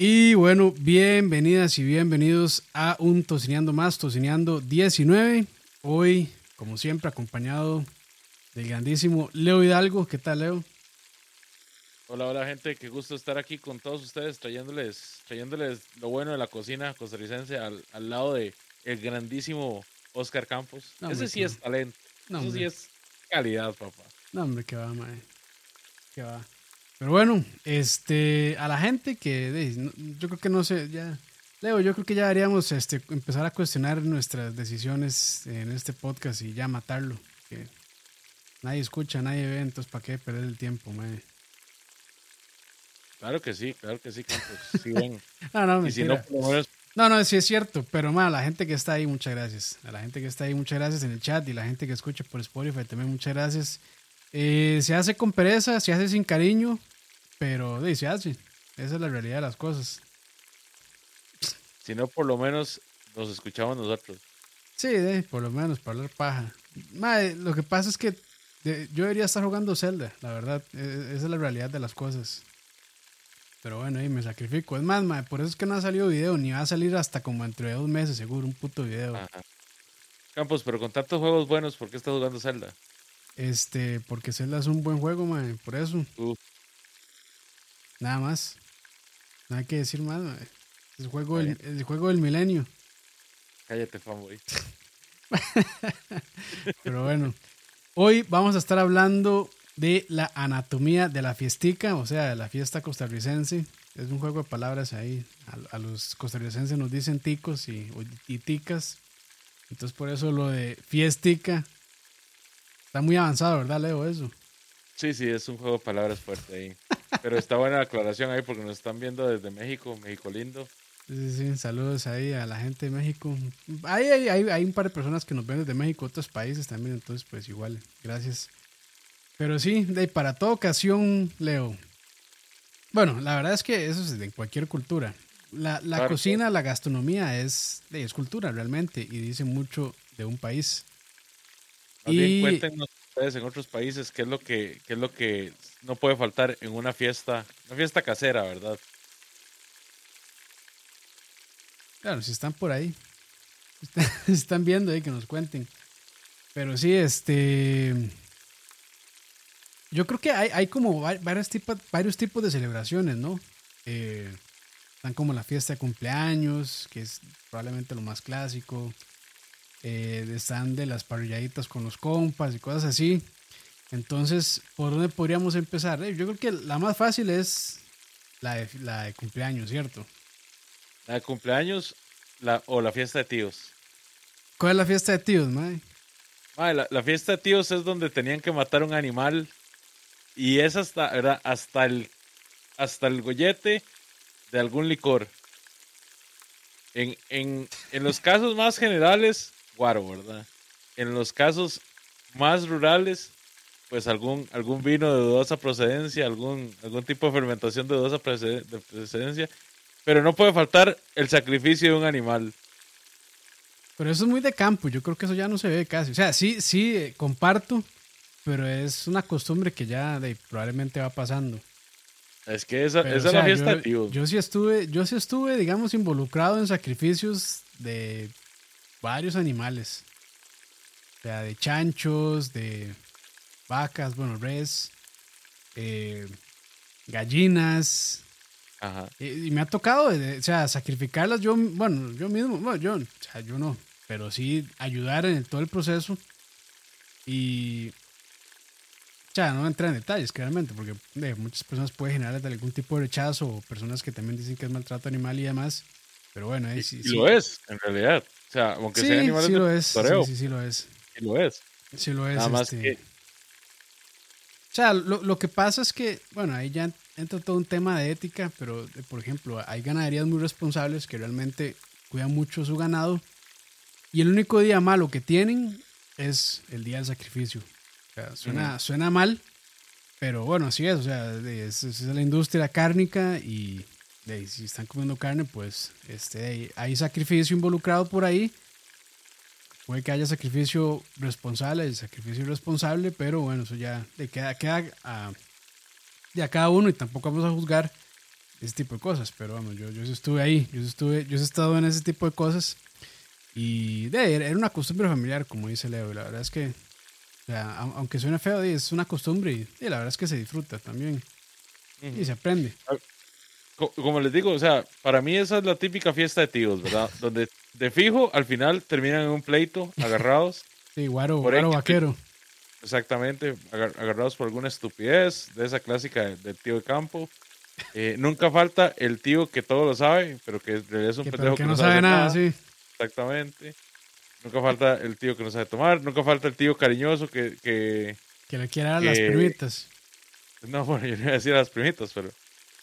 Y bueno, bienvenidas y bienvenidos a un Tocineando más, Tocineando 19. Hoy, como siempre, acompañado del grandísimo Leo Hidalgo. ¿Qué tal, Leo? Hola, hola gente, qué gusto estar aquí con todos ustedes trayéndoles, trayéndoles lo bueno de la cocina costarricense al, al lado de el grandísimo Oscar Campos. Ese sí es talento. Eso sí es calidad, papá. No, hombre, que va, mae. Que va. Pero bueno, este, a la gente que yo creo que no sé, ya. Leo, yo creo que ya deberíamos este, empezar a cuestionar nuestras decisiones en este podcast y ya matarlo. Que nadie escucha, nadie ve, entonces ¿para qué perder el tiempo, mae? Claro que sí, claro que sí, Campos. Sí, bueno. no, no, y si no, no, no, sí es cierto, pero ma, la gente que está ahí, muchas gracias. A la gente que está ahí, muchas gracias en el chat y la gente que escucha por Spotify también, muchas gracias. Eh, se hace con pereza, se hace sin cariño, pero se hace. Esa es la realidad de las cosas. Si no, por lo menos nos escuchamos nosotros. Sí, por lo menos, para hablar paja. Ma, lo que pasa es que yo debería estar jugando Zelda, la verdad. E, e, esa es la realidad de las cosas. Pero bueno, ahí me sacrifico. Es más, por eso es que no ha salido video, ni va a salir hasta como entre dos meses, seguro, un puto video. Campos, pero con tantos juegos buenos, ¿por qué estás jugando Zelda? Este, porque Zelda es un buen juego, man, por eso. Nada más. Nada que decir más, man. Es el juego, del, el juego del milenio. Cállate, fanboy. pero bueno, hoy vamos a estar hablando de la anatomía de la fiestica, o sea, de la fiesta costarricense. Es un juego de palabras ahí. A, los costarricenses nos dicen ticos y, ticas. Entonces por eso lo de fiestica está muy avanzado, ¿verdad, Leo? Eso. Sí, sí, es un juego de palabras fuerte ahí. Pero está buena la aclaración ahí porque nos están viendo desde México, México lindo. Sí, sí, saludos ahí a la gente de México. Hay, hay, hay, hay un par de personas que nos ven desde México, otros países también, entonces pues igual, gracias. Pero sí, de, para toda ocasión, Leo. Bueno, la verdad es que eso es de cualquier cultura. La, la cocina, la gastronomía es, es cultura realmente y dice mucho de un país. Y... cuéntenos ustedes en otros países qué es lo que qué es lo que no puede faltar en una fiesta, una fiesta casera, ¿verdad? Claro, si están por ahí, si están viendo ahí que nos cuenten. Pero sí, este, yo creo que hay, hay como varios tipos, varios tipos de celebraciones, ¿no? Eh, están como la fiesta de cumpleaños, que es probablemente lo más clásico. Eh, están de las parrilladitas con los compas y cosas así. Entonces, ¿por dónde podríamos empezar? Eh, yo creo que la más fácil es la de, la de cumpleaños, ¿cierto? La de cumpleaños la, o la fiesta de tíos. ¿Cuál es la fiesta de tíos, Mae? la, la, fiesta de tíos es donde tenían que matar un animal y es hasta, ¿verdad? hasta el hasta el gollete de algún licor. En, en, en los casos más generales, guaro, ¿verdad? En los casos más rurales, pues algún, algún vino de dudosa procedencia, algún, algún tipo de fermentación de dudosa procedencia, pero no puede faltar el sacrificio de un animal. Pero eso es muy de campo, yo creo que eso ya no se ve casi. O sea, sí, sí, eh, comparto pero es una costumbre que ya probablemente va pasando. Es que esa, es la fiesta, yo, tío. Yo sí estuve, yo sí estuve, digamos, involucrado en sacrificios de varios animales. O sea, de chanchos, de vacas, bueno, res, eh, gallinas. Ajá. Y, me ha tocado, o sea, sacrificarlas yo, bueno, yo mismo, bueno, yo, o sea, yo no, pero sí ayudar en todo el proceso. Y sea, no entra en detalles, claramente, porque muchas personas pueden generar algún tipo de rechazo o personas que también dicen que es maltrato animal y demás. Pero bueno, ahí sí, y lo es, en realidad. O sea, aunque sea animales sí lo es. sí, sí, lo es. Sí lo es. Sí lo es. Nada más este. que... O sea, lo, lo, que pasa es que, bueno, ahí ya entra todo un tema de ética, pero, por ejemplo, hay ganaderías muy responsables que realmente cuidan mucho su ganado y el único día malo que tienen es el día del sacrificio suena, suena mal, pero bueno, así es. O sea, es, la industria cárnica y si están comiendo carne, pues este, hay sacrificio involucrado por ahí. Puede que haya sacrificio responsable y sacrificio irresponsable, pero bueno, eso ya queda, queda a, de a cada uno y tampoco vamos a juzgar ese tipo de cosas. Pero vamos, yo, yo estuve ahí, yo estuve, yo he estado en ese tipo de cosas. Y de, era una costumbre familiar, como dice Leo. y La verdad es que, o sea, au- aunque suene feo, es una costumbre y, y la verdad es que se disfruta también. Y se aprende. Co- Como les digo, o sea, para mí esa es la típica fiesta de tíos, ¿verdad? Donde de fijo al final terminan en un pleito, agarrados, Sí, guaro, Por guaro vaquero. exactamente, agar- agarrados por alguna estupidez, de esa clásica de- del tío de campo. Eh, nunca falta el tío que todo lo sabe, pero que en realidad es un Que, pendejo pero que no sabe nada, sí. Exactamente. Nunca falta el tío que no sabe tomar, nunca falta el tío cariñoso que, que... Que le quiere dar las Que- primitas. No, bueno, yo no iba a decir a las primitas, pero...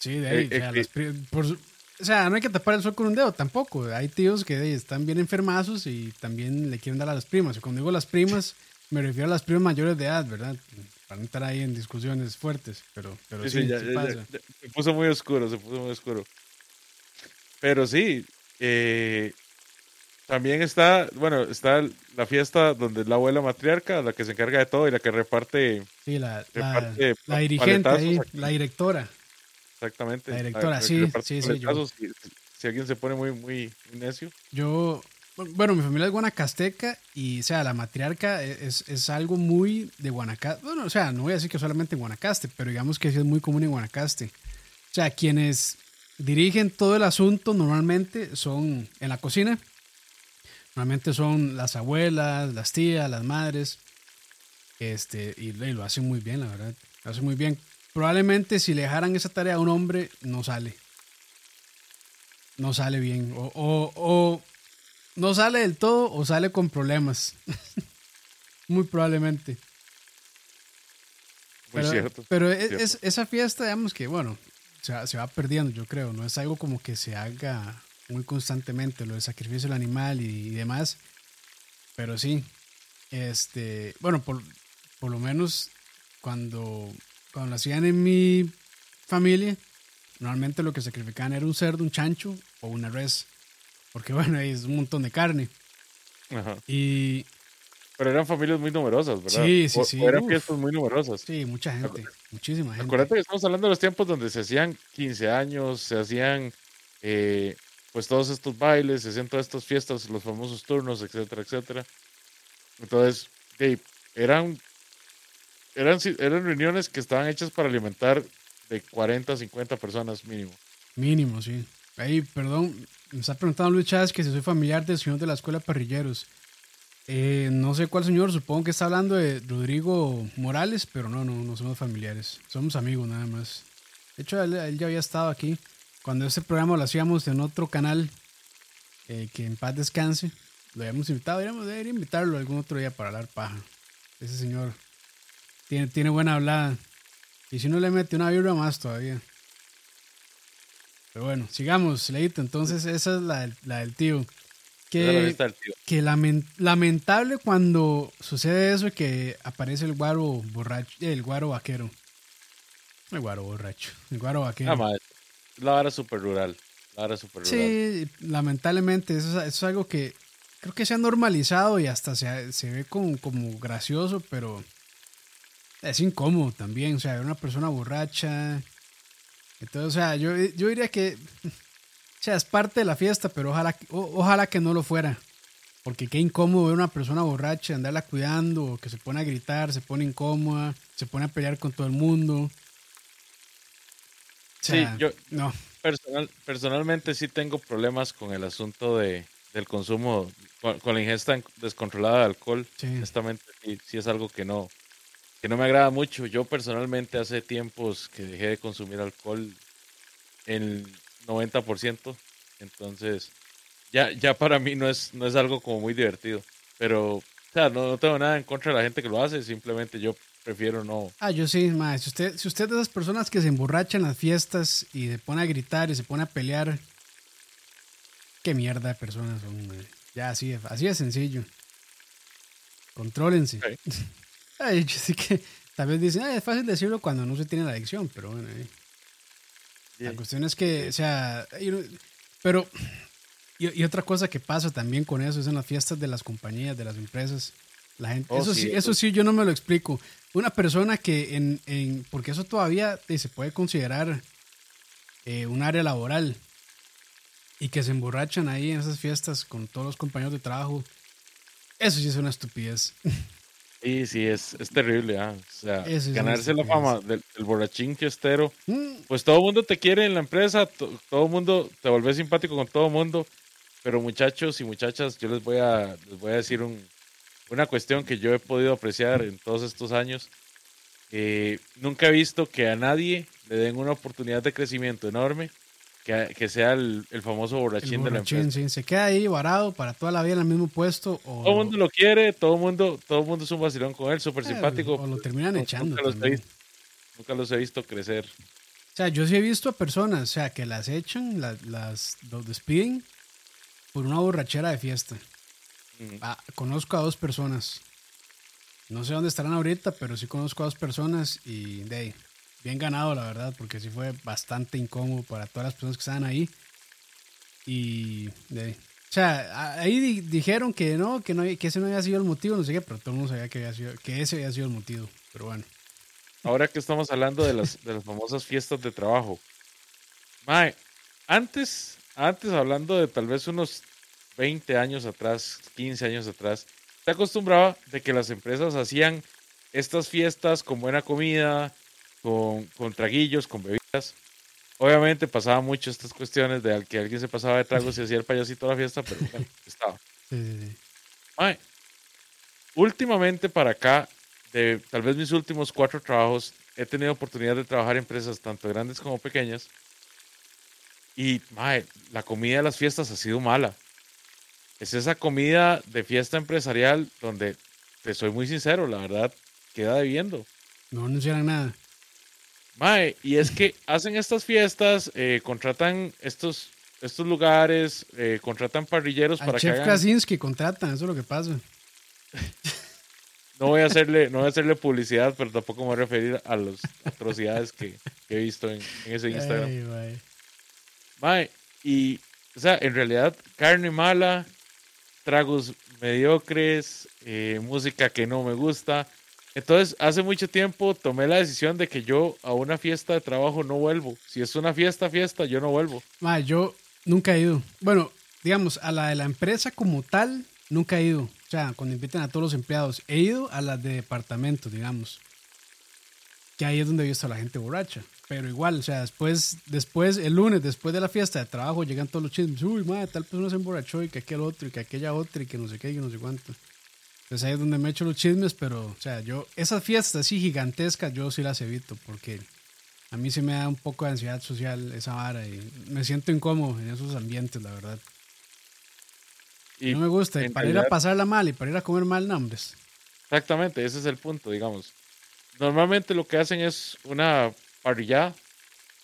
Sí, de ahí. Eh, o, sea, eh, las por o sea, no hay que tapar el sol con un dedo tampoco. Hay tíos que de ahí, están bien enfermazos y también le quieren dar a las primas. Y cuando digo las primas, me refiero a las primas mayores de edad, ¿verdad? Para no estar ahí en discusiones fuertes, pero, pero Sí, sí, sí, ya- sí ya- ya- pasa. ya- se puso muy oscuro, se puso muy oscuro. Pero sí, eh, también está, bueno, está la fiesta donde es la abuela matriarca, la que se encarga de todo y la que reparte Sí, la, la, reparte la pa- dirigente ahí, la directora. Exactamente. La directora, que sí, sí, sí, yo- Si, si alguien se pone muy, muy, muy necio. Yo, bueno, mi familia es guanacasteca y, o sea, la matriarca e, es, es algo muy de Guanacaste. Bueno, o sea, no voy a decir que solamente en Guanacaste, pero digamos que sí es muy común en Guanacaste. O sea, quienes dirigen todo el asunto normalmente son en la cocina. Normalmente son las abuelas, las tías, las madres. Este, y, y lo hacen muy bien, la verdad. Lo hacen muy bien. Probablemente si le dejaran esa tarea a un hombre, no sale. No sale bien. O, o, o no sale del todo o sale con problemas. muy probablemente. Muy pero, cierto. Pero es- cierto. es- esa fiesta, digamos que, bueno, se, va- se va perdiendo, yo creo. No es algo como que se haga muy constantemente, lo del sacrificio del animal y, y demás. Pero sí, este, bueno, por, por lo menos cuando, cuando lo hacían en mi familia, normalmente lo que sacrificaban era un cerdo, un chancho o una res. Porque bueno, ahí es un montón de carne. Ajá. Y Pero eran familias muy numerosas, ¿verdad? Sí, sí, sí, o eran uf. fiestas muy numerosas. sí, mucha gente, muchísima gente. Acuérdate que estamos hablando de los tiempos donde se hacían 15 años, se hacían eh, pues todos estos bailes, se hacían todas estas fiestas, los famosos turnos, etcétera, etcétera. Entonces, de- eran, eran, eran reuniones que estaban hechas para alimentar de 40 a 50 personas mínimo. Mínimo, sí. Ahí, perdón, me está preguntando Luis Chávez que si soy familiar del señor de la escuela Parrilleros. Eh, no sé cuál señor, supongo que está hablando de Rodrigo Morales, pero no, no, no somos familiares. Somos amigos nada más. De hecho, él, él ya había estado aquí. Cuando este programa lo hacíamos en otro canal, eh, que en paz descanse, lo habíamos invitado. Deberíamos debería invitarlo algún otro día para hablar paja. Ese señor tiene, tiene buena hablada. Y si no le mete una vibra más todavía. Pero bueno, sigamos, Leito. Entonces, esa es la, del- la del tío. Es la Que, tío. que lamentable cuando sucede eso que aparece el guaro borracho, el guaro vaquero. El guaro borracho, el guaro vaquero. Ah, madre. La vara super rural. La vara super rural. Sí, lamentablemente, eso, es- eso es algo que creo que se ha normalizado y hasta se, se ve como, como gracioso, pero es incómodo también. O sea, ver una persona borracha. Entonces, o sea, yo, yo diría que, o sea, es parte de la fiesta, pero ojalá, que- o- ojalá que no lo fuera. Porque qué incómodo ver una persona borracha, andarla cuidando, o que se pone a gritar, se pone incómoda, se pone a pelear con todo el mundo. O sea, Sí, yo- No, Personal, personalmente sí tengo problemas con el asunto de, del consumo, con, con la ingesta descontrolada de alcohol. sí. Honestamente, sí, sí es algo que no, que no me agrada mucho. Yo personalmente hace tiempos que dejé de consumir alcohol el 90%. Entonces, ya, ya para mí no es, no es algo como muy divertido. Pero, o sea, no, no tengo nada en contra de la gente que lo hace. Simplemente yo prefiero no. Ah, yo sí, ma, Si usted, si usted es de esas personas que se emborrachan en las fiestas y se pone a gritar y se pone a pelear, qué mierda de personas son, ma. Ya, así, así de sencillo. Contrólense. Ok. Ay, yo sí que tal vez dicen, "Ay, es fácil decirlo cuando no se tiene la adicción, pero bueno. eh. La cuestión es que, o sea, pero, y, y otra cosa que pasa también con eso es en las fiestas de las compañías, de las empresas. La gente, Oh, eso sí, eso sí yo no me lo explico. Una persona que en, en porque eso todavía eh, se puede considerar eh, un área laboral y que se emborrachan ahí en esas fiestas con todos los compañeros de trabajo. Eso sí es una estupidez. Sí, sí, es, es terrible. ah, O sea, Eso ganarse la fama del, del borrachín fiestero. Mm, Pues todo el mundo te quiere en la empresa, to- todo el mundo te volvés simpático con todo el mundo. Pero muchachos y muchachas, yo les voy a, les voy a decir un, una cuestión que yo he podido apreciar en todos estos años. Eh, nunca he visto que a nadie le den una oportunidad de crecimiento enorme que, que sea el, el famoso el borrachín de la borrachín, empresa. sí, se queda ahí varado para toda la vida en el mismo puesto o, Todo el mundo lo quiere, todo el mundo, todo mundo es un vacilón con él, súper eh, simpático. o lo terminan Nunca echando. los he también. visto. Nunca los he visto crecer. O sea, yo sí he visto a personas, o sea, que las echan, la- las, los despiden por una borrachera de fiesta. Ujú. Ah, conozco a dos personas. No sé dónde estarán ahorita, pero sí conozco a dos personas y de ahí, bien ganado, la verdad, porque sí fue bastante incómodo para todas las personas que estaban ahí. Y de. O sea, ahí di- dijeron que no, que no, que ese no había sido el motivo, no sé qué, pero todo el mundo sabía que, había sido, ese había sido el motivo. Pero bueno. Ahora que estamos hablando de las, de las famosas fiestas de trabajo. Mae, antes, antes hablando de tal vez unos 20 años atrás, 15 años atrás, se acostumbraba de que las empresas hacían estas fiestas con buena comida, con, con traguillos, con bebidas. Obviamente pasaba mucho estas cuestiones de que alguien se pasaba de tragos y hacía el payasito a la fiesta, pero bueno, estaba. Últimamente para acá, de tal vez mis últimos cuatro trabajos, he tenido oportunidad de trabajar en empresas tanto grandes como pequeñas. Y mae, la comida de las fiestas ha sido mala. Es esa comida de fiesta empresarial donde, te soy muy sincero, la verdad, queda debiendo. No anunciaron nada. Mae, y es que hacen estas fiestas, eh, contratan estos, estos lugares, eh, contratan parrilleros Al para que chef hagan... Krasinski contratan, eso es lo que pasa. No voy a hacerle, no voy a hacerle publicidad, pero tampoco me voy a referir a las atrocidades que, que he visto en, en ese Instagram. Ay, mae. Mae, y, o sea, en realidad, carne mala, tragos mediocres, eh, música que no me gusta. Entonces, hace mucho tiempo tomé la decisión de que yo a una fiesta de trabajo no vuelvo. Si es una fiesta, fiesta, yo no vuelvo. Ma, yo nunca he ido. Bueno, digamos, a la de la empresa como tal, nunca he ido. O sea, cuando invitan a todos los empleados. He ido a las de departamentos, digamos. Que ahí es donde he visto a la gente borracha. Pero igual, o sea, después, después, el lunes, después de la fiesta de trabajo, llegan todos los chismes. Uy, madre, tal persona se emborrachó y que aquel otro y que aquella otra y que no sé qué y no sé cuánto. Entonces ahí es donde me echo los chismes, pero, o sea, yo, esas fiestas así gigantescas, yo sí las evito porque a mí se me da un poco de ansiedad social esa vara y me siento incómodo en esos ambientes, la verdad. Y no me gusta. Y para ir realidad- a pasarla mal y para ir a comer mal, no, hombres. Exactamente, ese es el punto, digamos. Normalmente lo que hacen es una parrillada,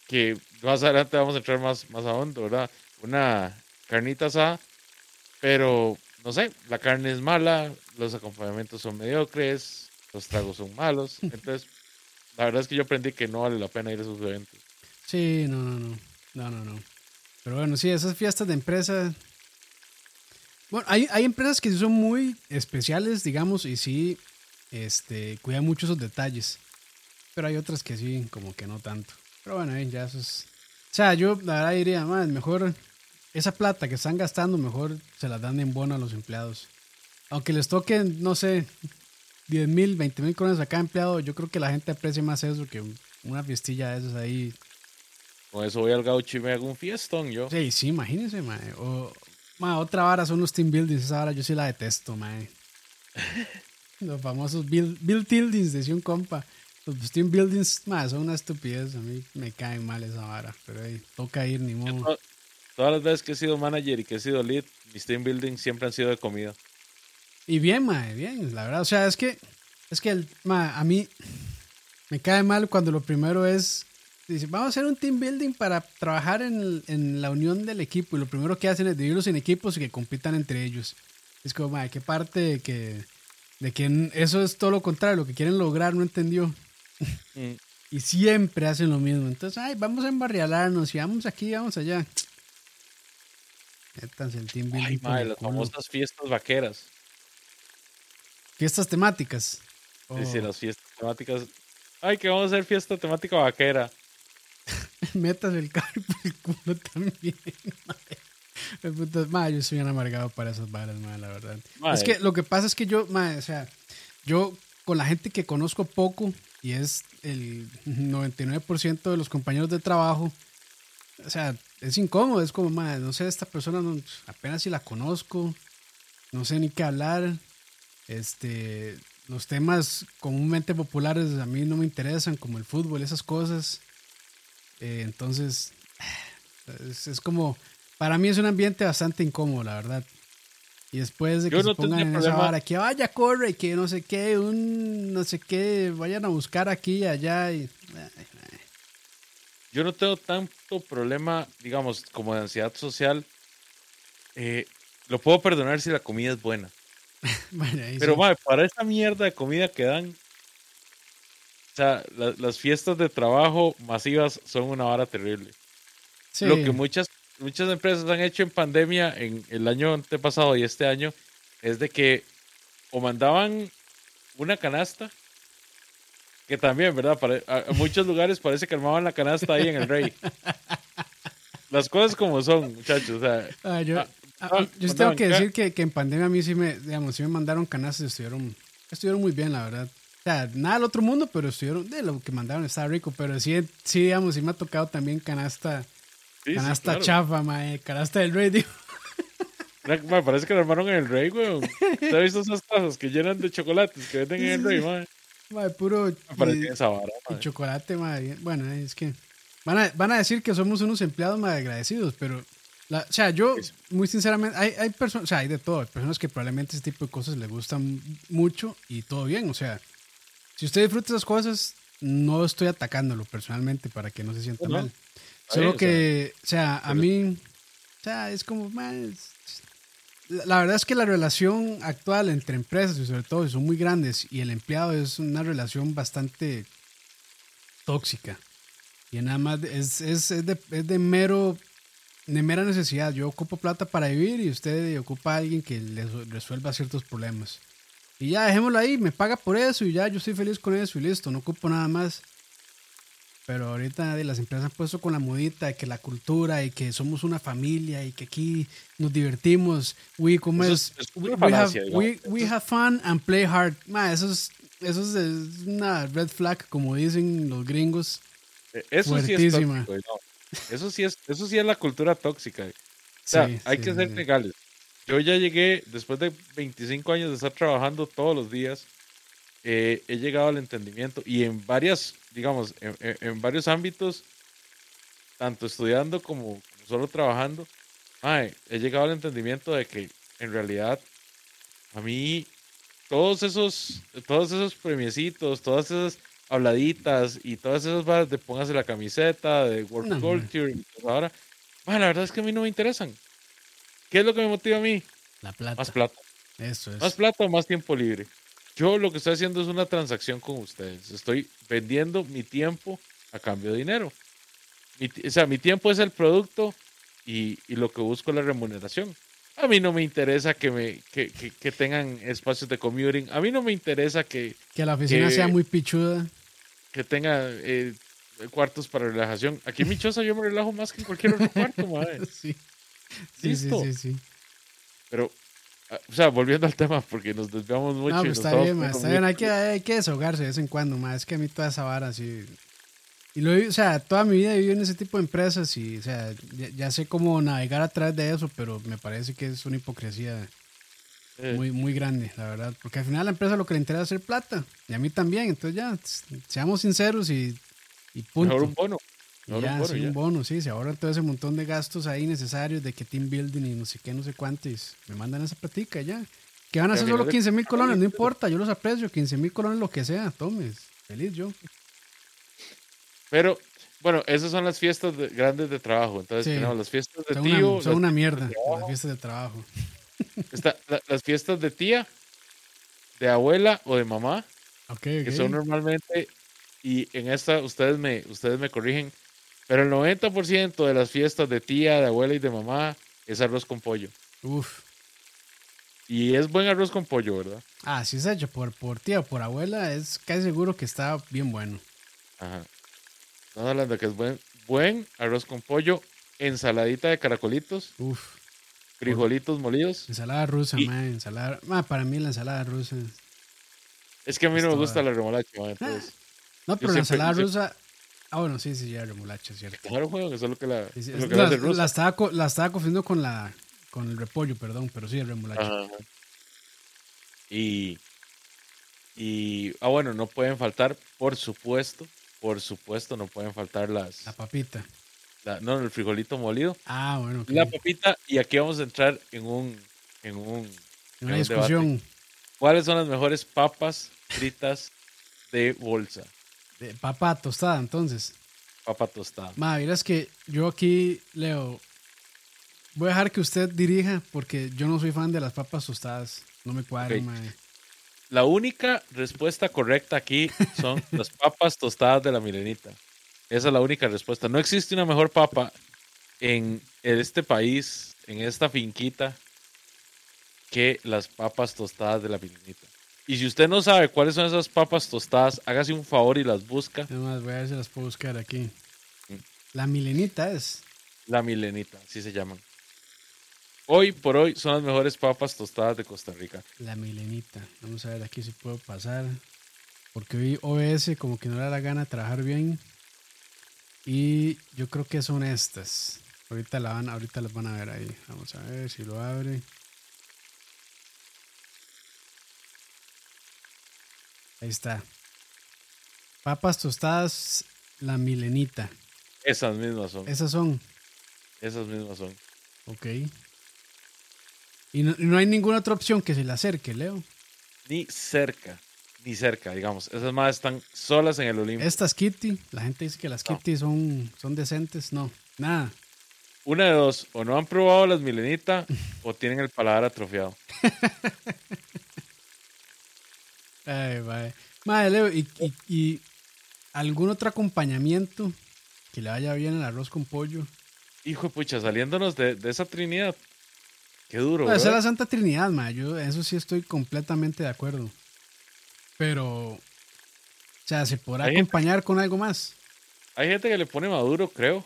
que más adelante vamos a entrar más, más a hondo, ¿verdad? Una carnita asada, pero no sé, la carne es mala, los acompañamientos son mediocres, los tragos son malos. Entonces, la verdad es que yo aprendí que no vale la pena ir a esos eventos. Sí, no, no, no. No, no, no. Pero bueno, sí, esas fiestas de empresa. Bueno, hay, hay empresas que sí son muy especiales, digamos, y sí este, cuidan mucho esos detalles. Pero hay otras que sí, como que no tanto. Pero bueno, ya eso es. O sea, yo la verdad diría, más mejor esa plata que están gastando, mejor se la dan en bono a los empleados. Aunque les toquen, no sé, 10 mil, 20 mil coronas a cada empleado, yo creo que la gente aprecia más eso que una fiestilla de esas ahí. Con eso voy al gaucho y me hago un fiestón yo. Sí, sí, imagínense, mae. O, mae, otra vara son los team buildings. Esa vara yo sí la detesto, mae. los famosos build, build buildings, decía un compa. Los team buildings, mae, son una estupidez. A mí me caen mal esa vara. Pero ahí toca ir, ni modo. Todas las veces que he sido manager y que he sido lead, mis team building siempre han sido de comida. Y bien, mae, bien, la verdad. O sea, es que, es que el, mae, a mí me cae mal cuando lo primero es, dice, vamos a hacer un team building para trabajar en, el- en la unión del equipo. Y lo primero que hacen es dividirlos en equipos y que compitan entre ellos. Es como, mae, qué parte de que, de que n- eso es todo lo contrario, lo que quieren lograr, no entendió. Mm. Y siempre hacen lo mismo. Entonces, ay, vamos a embarrialarnos y vamos aquí, vamos allá. Métanse el team building. Ay, madre, las famosas fiestas vaqueras. Fiestas temáticas. Sí, sí, Oh. las fiestas temáticas. Ay, que vamos a hacer fiesta temática vaquera. Metas el carro por el culo también. Madre, yo soy un amargado para esas balas, madre, la verdad. Es que lo que pasa es que yo, madre, o sea, yo con la gente que conozco poco, y es el 99% de los compañeros de trabajo, o sea, es incómodo, es como, madre, no sé, esta persona apenas si la conozco, no sé ni qué hablar, este, los temas comúnmente populares a mí no me interesan, como el fútbol, esas cosas. Eh, entonces, es, como, para mí es un ambiente bastante incómodo, la verdad. Y después de que se pongan en esa hora, que vaya, corre, que no sé qué, un no sé qué, vayan a buscar aquí y allá. Y, Yo no tengo tanto problema, digamos, como de ansiedad social. Eh, lo puedo perdonar si la comida es buena. Pero, para esa mierda de comida que dan, o sea, las fiestas de trabajo masivas son una vara terrible. Lo que muchas, muchas empresas han hecho en pandemia en el año antepasado y este año es de que o mandaban una canasta, que también, ¿verdad? Para, a, muchos lugares parece que armaban la canasta ahí en el Rey. Las cosas como son, muchachos. O sea, ah, yo, ah, yo tengo que decir que, que, en pandemia a mí sí me, digamos, sí me mandaron canastas y estuvieron, estuvieron muy bien, la verdad. O sea, nada del otro mundo, pero estuvieron, de lo que mandaron estaba rico, pero sí, sí, digamos, sí me ha tocado también canasta, canasta chafa, mae, canasta del radio. Me parece que lo armaron en el Rey, weón. ¿Te has visto esas tazas que llenan de chocolates que venden en el Rey, mae? Mae, puro. Parece esa vara, Y chocolate, mae. Bueno, es que. Van a, van a decir que somos unos empleados más agradecidos, pero. o sea, yo, muy sinceramente, hay, hay personas, o sea, hay de todo. Hay personas que probablemente ese tipo de cosas les gustan mucho y todo bien. O sea, si usted disfruta esas cosas, no estoy atacándolo personalmente para que no se sienta mal. Solo que, o sea, a mí, o sea, es como más... La verdad es que la relación actual entre empresas, y sobre todo son muy grandes, y el empleado es una relación bastante tóxica. Y nada más es, es, es, de, es de mero de mera necesidad. Yo ocupo plata para vivir y usted ocupa a alguien que le resuelva ciertos problemas. Y ya dejémoslo ahí, me paga por eso y ya yo estoy feliz con eso y listo, no ocupo nada más. Pero ahorita las empresas han puesto con la modita de que la cultura y que somos una familia y que aquí nos divertimos. We, ¿cómo es? we, have, fun and play hard. eso, es, eso es una red flag, como dicen los gringos. E, eso sí es tóxico, Eso sí es, eso sí es la cultura tóxica. O sea, hay que ser legales. Yo ya llegué, después de 25 años de estar trabajando todos los días, eh, he llegado al entendimiento y en varias, digamos, en, varios ámbitos, tanto estudiando como, solo trabajando, he llegado al entendimiento de que en realidad a mí todos esos, todos esos premiecitos, todas esas habladitas y todas esas barras de póngase la camiseta, de work culture, ahora, la verdad es que a mí no me interesan. ¿Qué es lo que me motiva a mí? La plata. Más plata. Eso es. Más plata o más tiempo libre. Yo lo que estoy haciendo es una transacción con ustedes. Estoy vendiendo mi tiempo a cambio de dinero. o sea, mi tiempo es el producto y, lo que busco es la remuneración. A mí no me interesa que, me, que, tengan espacios de commuting. A mí no me interesa que... Que la oficina sea muy pichuda. Que tenga eh, cuartos para relajación. Aquí en mi choza yo me relajo más que en cualquier otro cuarto, madre. Sí. Sí, sí, sí, sí. Pero o sea, volviendo al tema, porque nos desviamos mucho. No, pues está bien, está bien. Hay que, hay que desahogarse de vez en cuando, más. Es que a mí toda esa vara así. Y lo, o sea, toda mi vida he vivido en ese tipo de empresas y, o sea, ya, sé cómo navegar a través de eso, pero me parece que es una hipocresía eh. muy, muy grande, la verdad. Porque al final a la empresa lo que le interesa es hacer plata. Y a mí también. Entonces ya, seamos sinceros y, y punto. Mejor un bono ya, un sí, un bono, sí, se ahorran todo ese montón de gastos ahí necesarios de que team building y no sé qué, no sé cuántos. Me mandan esa platica ya. Que van a ser solo 15 mil colones, no importa, yo los aprecio, 15 mil colones, lo que sea, tomes, feliz yo. Pero, bueno, esas son las fiestas grandes de trabajo. Entonces, tenemos las fiestas de tío. son una mierda, las fiestas de trabajo. Está, las fiestas de tía, de abuela o de mamá, okay, que son normalmente, y en esta ustedes me, ustedes me corrigen, pero el 90% de las fiestas de tía, de abuela y de mamá es arroz con pollo. Uf. Y es buen arroz con pollo, ¿verdad? Ah, si es hecho por, por tía o por abuela, es casi seguro que está bien bueno. Ajá. No hablando que es buen, buen arroz con pollo, ensaladita de caracolitos, Uf. frijolitos molidos. Ensalada rusa, Y- mae. Ensalada. mae, para mí la ensalada rusa. Es que a mí no me gusta la remolacha, mae, entonces. No, pero la ensalada rusa. Ah, bueno, sí, sí, ya remolacha, cierto. Claro, weón, eso es lo que la, Sí, sí, es lo es- que la la, la estaba, la estaba confundiendo con la con el repollo, perdón, pero sí, el remolacha. Ajá. Y, y, ah, bueno, no pueden faltar, por supuesto, por supuesto, no pueden faltar las, La papita. la- no, el frijolito molido, Ah, bueno. ok. la papita, y aquí vamos a entrar en un, en un, Una en un discusión ¿Cuáles son las mejores papas fritas de bolsa? De papa tostada, entonces. Papa tostada. Ma, verás que yo aquí, Leo, voy a dejar que usted dirija porque yo no soy fan de las papas tostadas. No me cuadran, Ok. mae. La única respuesta correcta aquí son las papas tostadas de la milenita. Esa es la única respuesta. No existe una mejor papa en este país, en esta finquita, que las papas tostadas de la milenita. Y si usted no sabe cuáles son esas papas tostadas, hágase un favor y las busca. Además, voy a ver si las puedo buscar aquí. Mm. La milenita es. La milenita, así se llaman. Hoy por hoy son las mejores papas tostadas de Costa Rica. La milenita. Vamos a ver aquí si puedo pasar. Porque hoy OBS como que no le da la gana de trabajar bien. Y yo creo que son estas. Ahorita, la van, ahorita las van a ver ahí. Vamos a ver si lo abre. Ahí está. Papas tostadas, la milenita. Esas mismas son. Esas son. Esas mismas son. Ok. Y no, no hay ninguna otra opción que se le acerque, Leo. Ni cerca, ni cerca, digamos. Esas más están solas en el Olimpo. Estas Kitty, la gente dice que las No. Kitty son, son decentes. No, nada. Una de dos, o no han probado las milenita o tienen el paladar atrofiado. Ay, vaya. Madre, Leo, y, y- y algún otro acompañamiento que le vaya bien el arroz con pollo. Hijo de pucha, saliéndonos de, de esa trinidad. Qué duro, esa es la Santa Trinidad, ma. Yo eso sí estoy completamente de acuerdo. Pero, o sea, se podrá Hay gente- acompañar con algo más. Hay gente que le pone maduro, creo.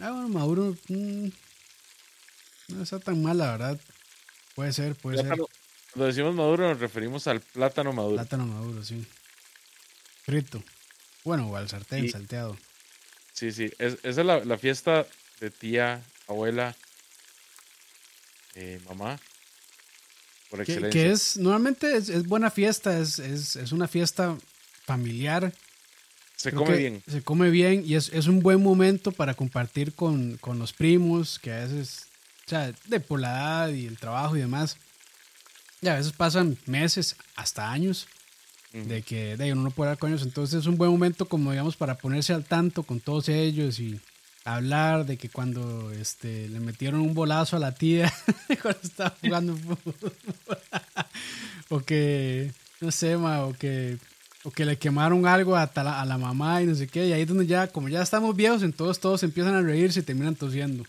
Ah, bueno, Maduro mm, no está tan mal, la verdad. Puede ser, puede Plátano- Cuando decimos maduro nos referimos al plátano maduro. Plátano maduro, sí. Frito. Bueno, o al sartén, Y- salteado. Sí, sí. Es- esa es la, la fiesta de tía, abuela, eh, mamá. Por excelencia. que es, normalmente es, es buena fiesta, es, es, es una fiesta familiar. Se Creo come bien. Se come bien y es, es un buen momento para compartir con, con los primos, que a veces, o sea, de por la edad y el trabajo y demás. Y a veces pasan meses, hasta años, de que de ahí uno no puede hablar con ellos. Entonces es un buen momento como digamos para ponerse al tanto con todos ellos y hablar de que cuando este le metieron un bolazo a la tía cuando estaba jugando fútbol. o que no sé, ma, o que o que le quemaron algo a, ta- a la mamá y no sé qué, y ahí es donde ya, como ya estamos viejos, entonces todos empiezan a reírse y terminan tosiendo.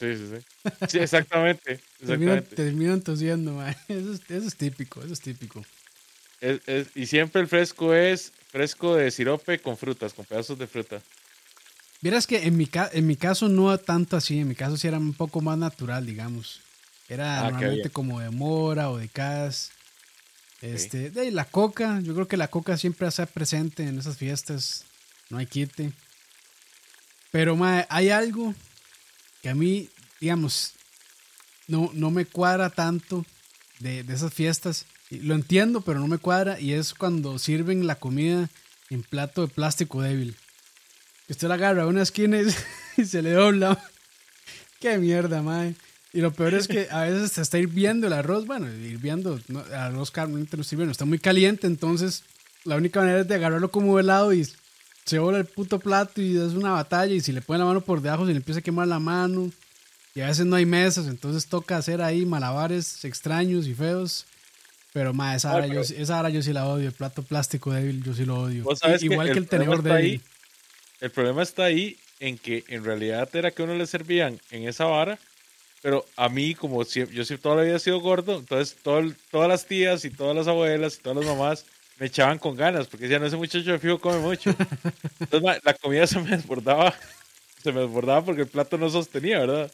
Sí, sí, sí. Sí, exactamente. Exactamente. terminan tosiendo, ma. Eso, es, eso es típico, eso es típico. Es- es- y siempre el fresco es fresco de sirope con frutas, con pedazos de fruta. Vieras que en mi, en mi caso no tanto así, en mi caso sí era un poco más natural, digamos. Era Ah, normalmente como de mora o de cas. Este, de la coca, yo creo que la coca siempre está presente en esas fiestas, no hay quite. Pero mae, hay algo que a mí, digamos, no, no me cuadra tanto de, de esas fiestas. Lo entiendo, pero no me cuadra. Y es cuando sirven la comida en plato de plástico débil. Que usted la agarra a una esquina y, se- le dobla. Qué mierda, mae. Y lo peor es que a veces se está hirviendo el arroz. Bueno, hirviendo, no, el arroz no está muy caliente. Entonces, la única manera es de agarrarlo como de lado y se dobla el puto plato y es una batalla. Y si le ponen la mano por debajo, se le empieza a quemar la mano. Y a veces no hay mesas, entonces toca hacer ahí malabares extraños y feos. Pero, ma, esa hora, pero- yo, esa hora yo sí la odio. El plato plástico débil, yo sí lo odio. Igual que que, el el tenedor débil. ahí. El problema está ahí en que en realidad era que uno le servían en esa vara, pero a mí, como sie- yo siempre toda la vida he sido gordo, entonces todo todas las tías y todas las abuelas y todas las mamás me echaban con ganas, porque decían, ese muchacho de fijo come mucho. Entonces, ma, la comida se me desbordaba, se me desbordaba porque el plato no sostenía, ¿verdad?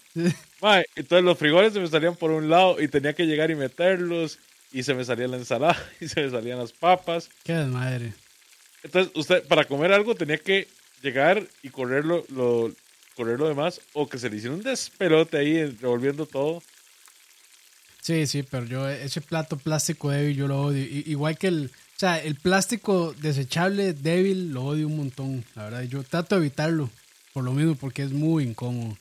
Ma, entonces los frijoles se me salían por un lado y tenía que llegar y meterlos, y se me salía la ensalada, y se me salían las papas. Qué desmadre. Entonces, usted, para comer algo, tenía que llegar y correr lo, lo- correr lo demás, o que se le hiciera un despelote ahí, revolviendo todo. Sí, sí, pero yo ese plato plástico débil yo lo odio. I- igual que el, o sea, el plástico desechable débil lo odio un montón, la verdad. Yo trato de evitarlo por lo mismo, porque es muy incómodo.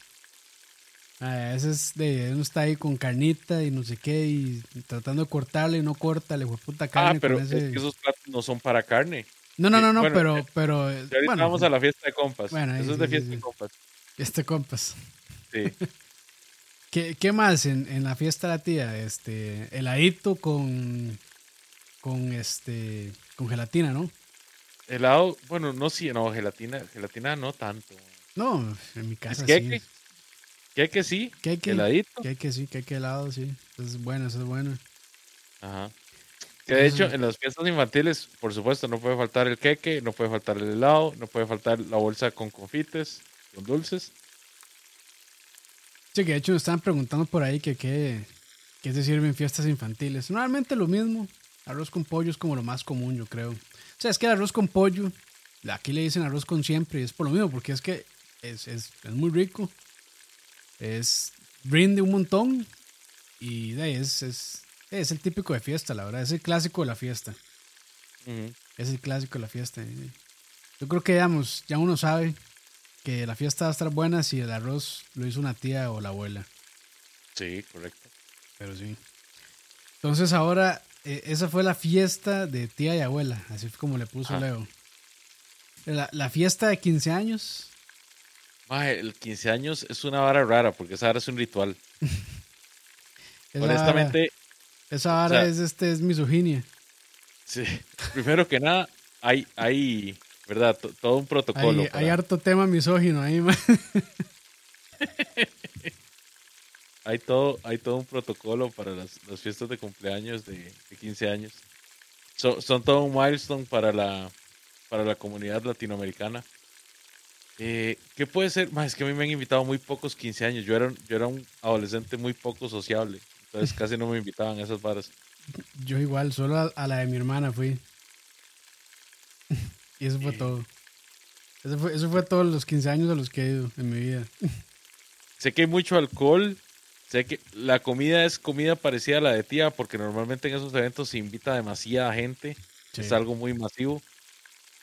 A veces de, uno está ahí con carnita y no sé qué, y tratando de cortarle y no corta, le fue puta carne. Ah, pero con es que esos platos no son para carne. No, no, no, no, bueno, pero, eh, pero, ahorita bueno, vamos a la fiesta de compas. Bueno, Eso es de fiesta sí. de compas. este compas. Sí. ¿Qué, qué más en, en la fiesta de la tía? Este, heladito con, con este, con gelatina, ¿no? Helado, bueno, no sí, no, gelatina, gelatina no tanto. No, en mi casa ¿Qué sí. que? ¿Qué que sí? ¿Qué que? Heladito. Que que sí, helado, sí. Eso es bueno, eso es bueno. Ajá. Que de hecho, en las fiestas infantiles, por supuesto, no puede faltar el queque, no puede faltar el helado, no puede faltar la bolsa con confites, con dulces. Sí, que de hecho me estaban preguntando por ahí que qué, qué se sirve en fiestas infantiles. Normalmente lo mismo. Arroz con pollo es como lo más común, yo creo. O sea, es que el arroz con pollo, aquí le dicen arroz con siempre, y es por lo mismo, porque es que es, es, es muy rico. Es rinde un montón. Y de ahí es, es, es el típico de fiesta, la verdad. Es el clásico de la fiesta. Es el clásico de la fiesta. eh. Yo creo que, digamos, ya uno sabe que la fiesta va a estar buena si el arroz lo hizo una tía o la abuela. Sí, correcto. Pero sí. Entonces ahora, eh, esa fue la fiesta de tía y abuela. Así fue como le puso Ajá. Leo. La, la fiesta de 15 años. Maje, el 15 años es una vara rara, porque esa vara es un ritual. Esa Honestamente, vara- esa vara o sea- es, este, es misoginia. sí. Primero que nada, hay, hay ¿verdad? To- todo un protocolo. Hay, para- hay harto tema misógino ahí. hay todo, hay todo un protocolo para las, las fiestas de cumpleaños de, de 15 años. So- son todo un milestone para la, para la comunidad latinoamericana. Eh, ¿Qué puede ser? Ma, es que a mí me han invitado muy pocos 15 años. Yo era, yo era un adolescente muy poco sociable. Entonces casi no me invitaban a esas varas. Yo igual, solo a, a la de mi hermana fui. y eso fue Eh. todo. Eso fue, eso fue todos los 15 años a los que he ido en mi vida. Sé que hay mucho alcohol. Sé que la comida es comida parecida a la de tía, porque normalmente en esos eventos se invita a demasiada gente. Sí. Es algo muy masivo.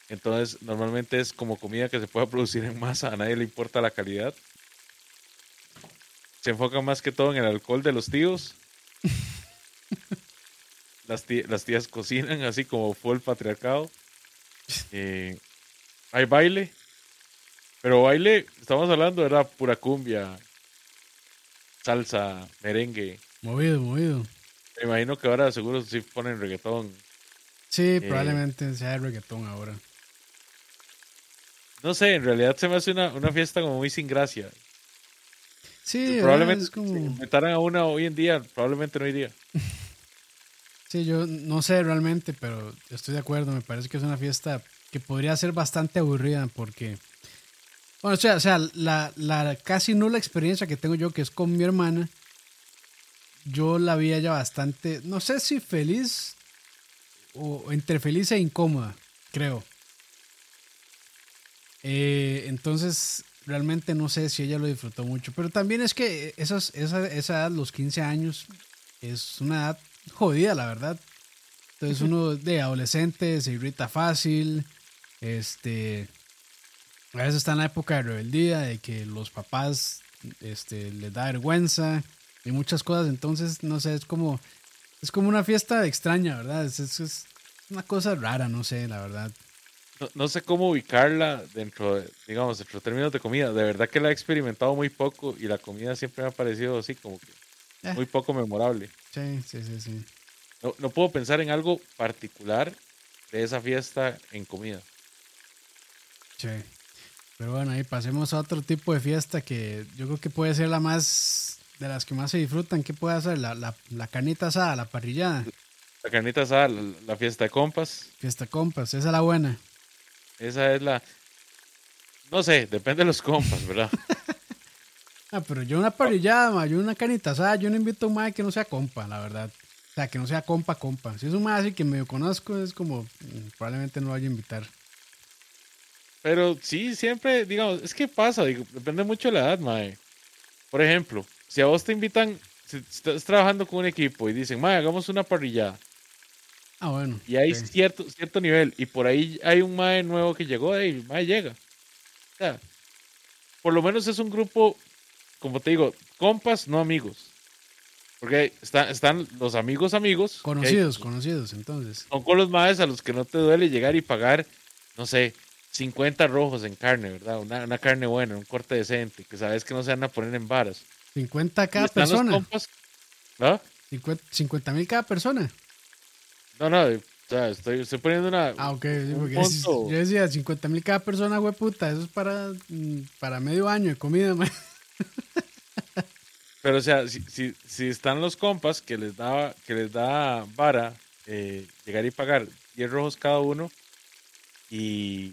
Entonces, normalmente es como comida que se pueda producir en masa. A nadie le importa la calidad. Se enfoca más que todo en el alcohol de los tíos. las, tí- las tías cocinan así como fue el patriarcado. Eh, hay baile. Pero baile, estamos hablando, era pura cumbia, salsa, merengue. Movido, movido. Me imagino que ahora seguro sí ponen reggaetón. Sí, probablemente sea de reggaetón ahora. No sé, en realidad se me hace una, una fiesta como muy sin gracia. Sí, probablemente es como... si invitaran a una hoy en día, probablemente no iría. Sí, yo no sé realmente, pero estoy de acuerdo. Me parece que es una fiesta que podría ser bastante aburrida porque, bueno, o sea, o sea la, la casi nula experiencia que tengo yo, que es con mi hermana, yo la vi ella bastante, no sé si feliz o entre feliz e incómoda, creo. Eh, entonces, realmente no sé si ella lo disfrutó mucho, pero también es que esas, esa, esa edad, los 15 años, es una edad jodida, la verdad. Entonces uno de adolescente se irrita fácil, este, a veces está en la época de rebeldía, de que los papás este, les da vergüenza y muchas cosas, entonces, no sé, es como, es como una fiesta extraña, ¿verdad? Es, es- es una cosa rara, no sé, la verdad. No, no sé cómo ubicarla dentro, de, digamos, dentro de términos de comida. De verdad que la he experimentado muy poco y la comida siempre me ha parecido así como que Eh. muy poco memorable. Sí, sí, sí, sí. No, no puedo pensar en algo particular de esa fiesta en comida. Sí. Pero bueno, ahí pasemos a otro tipo de fiesta que yo creo que puede ser la más, de las que más se disfrutan. ¿Qué puede hacer? La, la, la carnita asada, la parrillada. La carnita asada, la, la fiesta de compas. Fiesta compas, esa es la buena. Esa es la. No sé, depende de los compas, ¿verdad? Ah, pero yo una parrillada, ma, yo una carnita asada, yo no invito a un mae que no sea compa, la verdad. O sea, que no sea compa, compa. Si es un mae así que medio conozco, es como, mm, probablemente no lo vaya a invitar. Pero sí, siempre, digamos, es que pasa, digo, depende mucho de la edad, mae. Por ejemplo, si a vos te invitan, si estás trabajando con un equipo y dicen, mae, hagamos una parrillada, Ah, bueno. y hay cierto, cierto nivel, y por ahí hay un mae nuevo que llegó, y el mae llega. O sea, por lo menos es un grupo, como te digo, compas, no amigos. Porque está- están los amigos amigos. que hay- Conocidos, conocidos, entonces. son con los maes a los que no te duele llegar y pagar, no sé, 50 rojos en carne, ¿verdad? Una, una carne buena, un corte decente, que sabes que no se van a poner en varas. 50 Y cada están los persona. compas- ¿no? 50 mil cada persona. No, no, o sea, estoy, estoy poniendo una... Ah, ok. sí, porque yo decía 50 mil cada persona, güey, puta. Eso es para, mm, para medio año de comida, ma. Pero, o sea, si, si, si están los compas que les da, que les da vara eh, llegar y pagar 10 rojos cada uno y,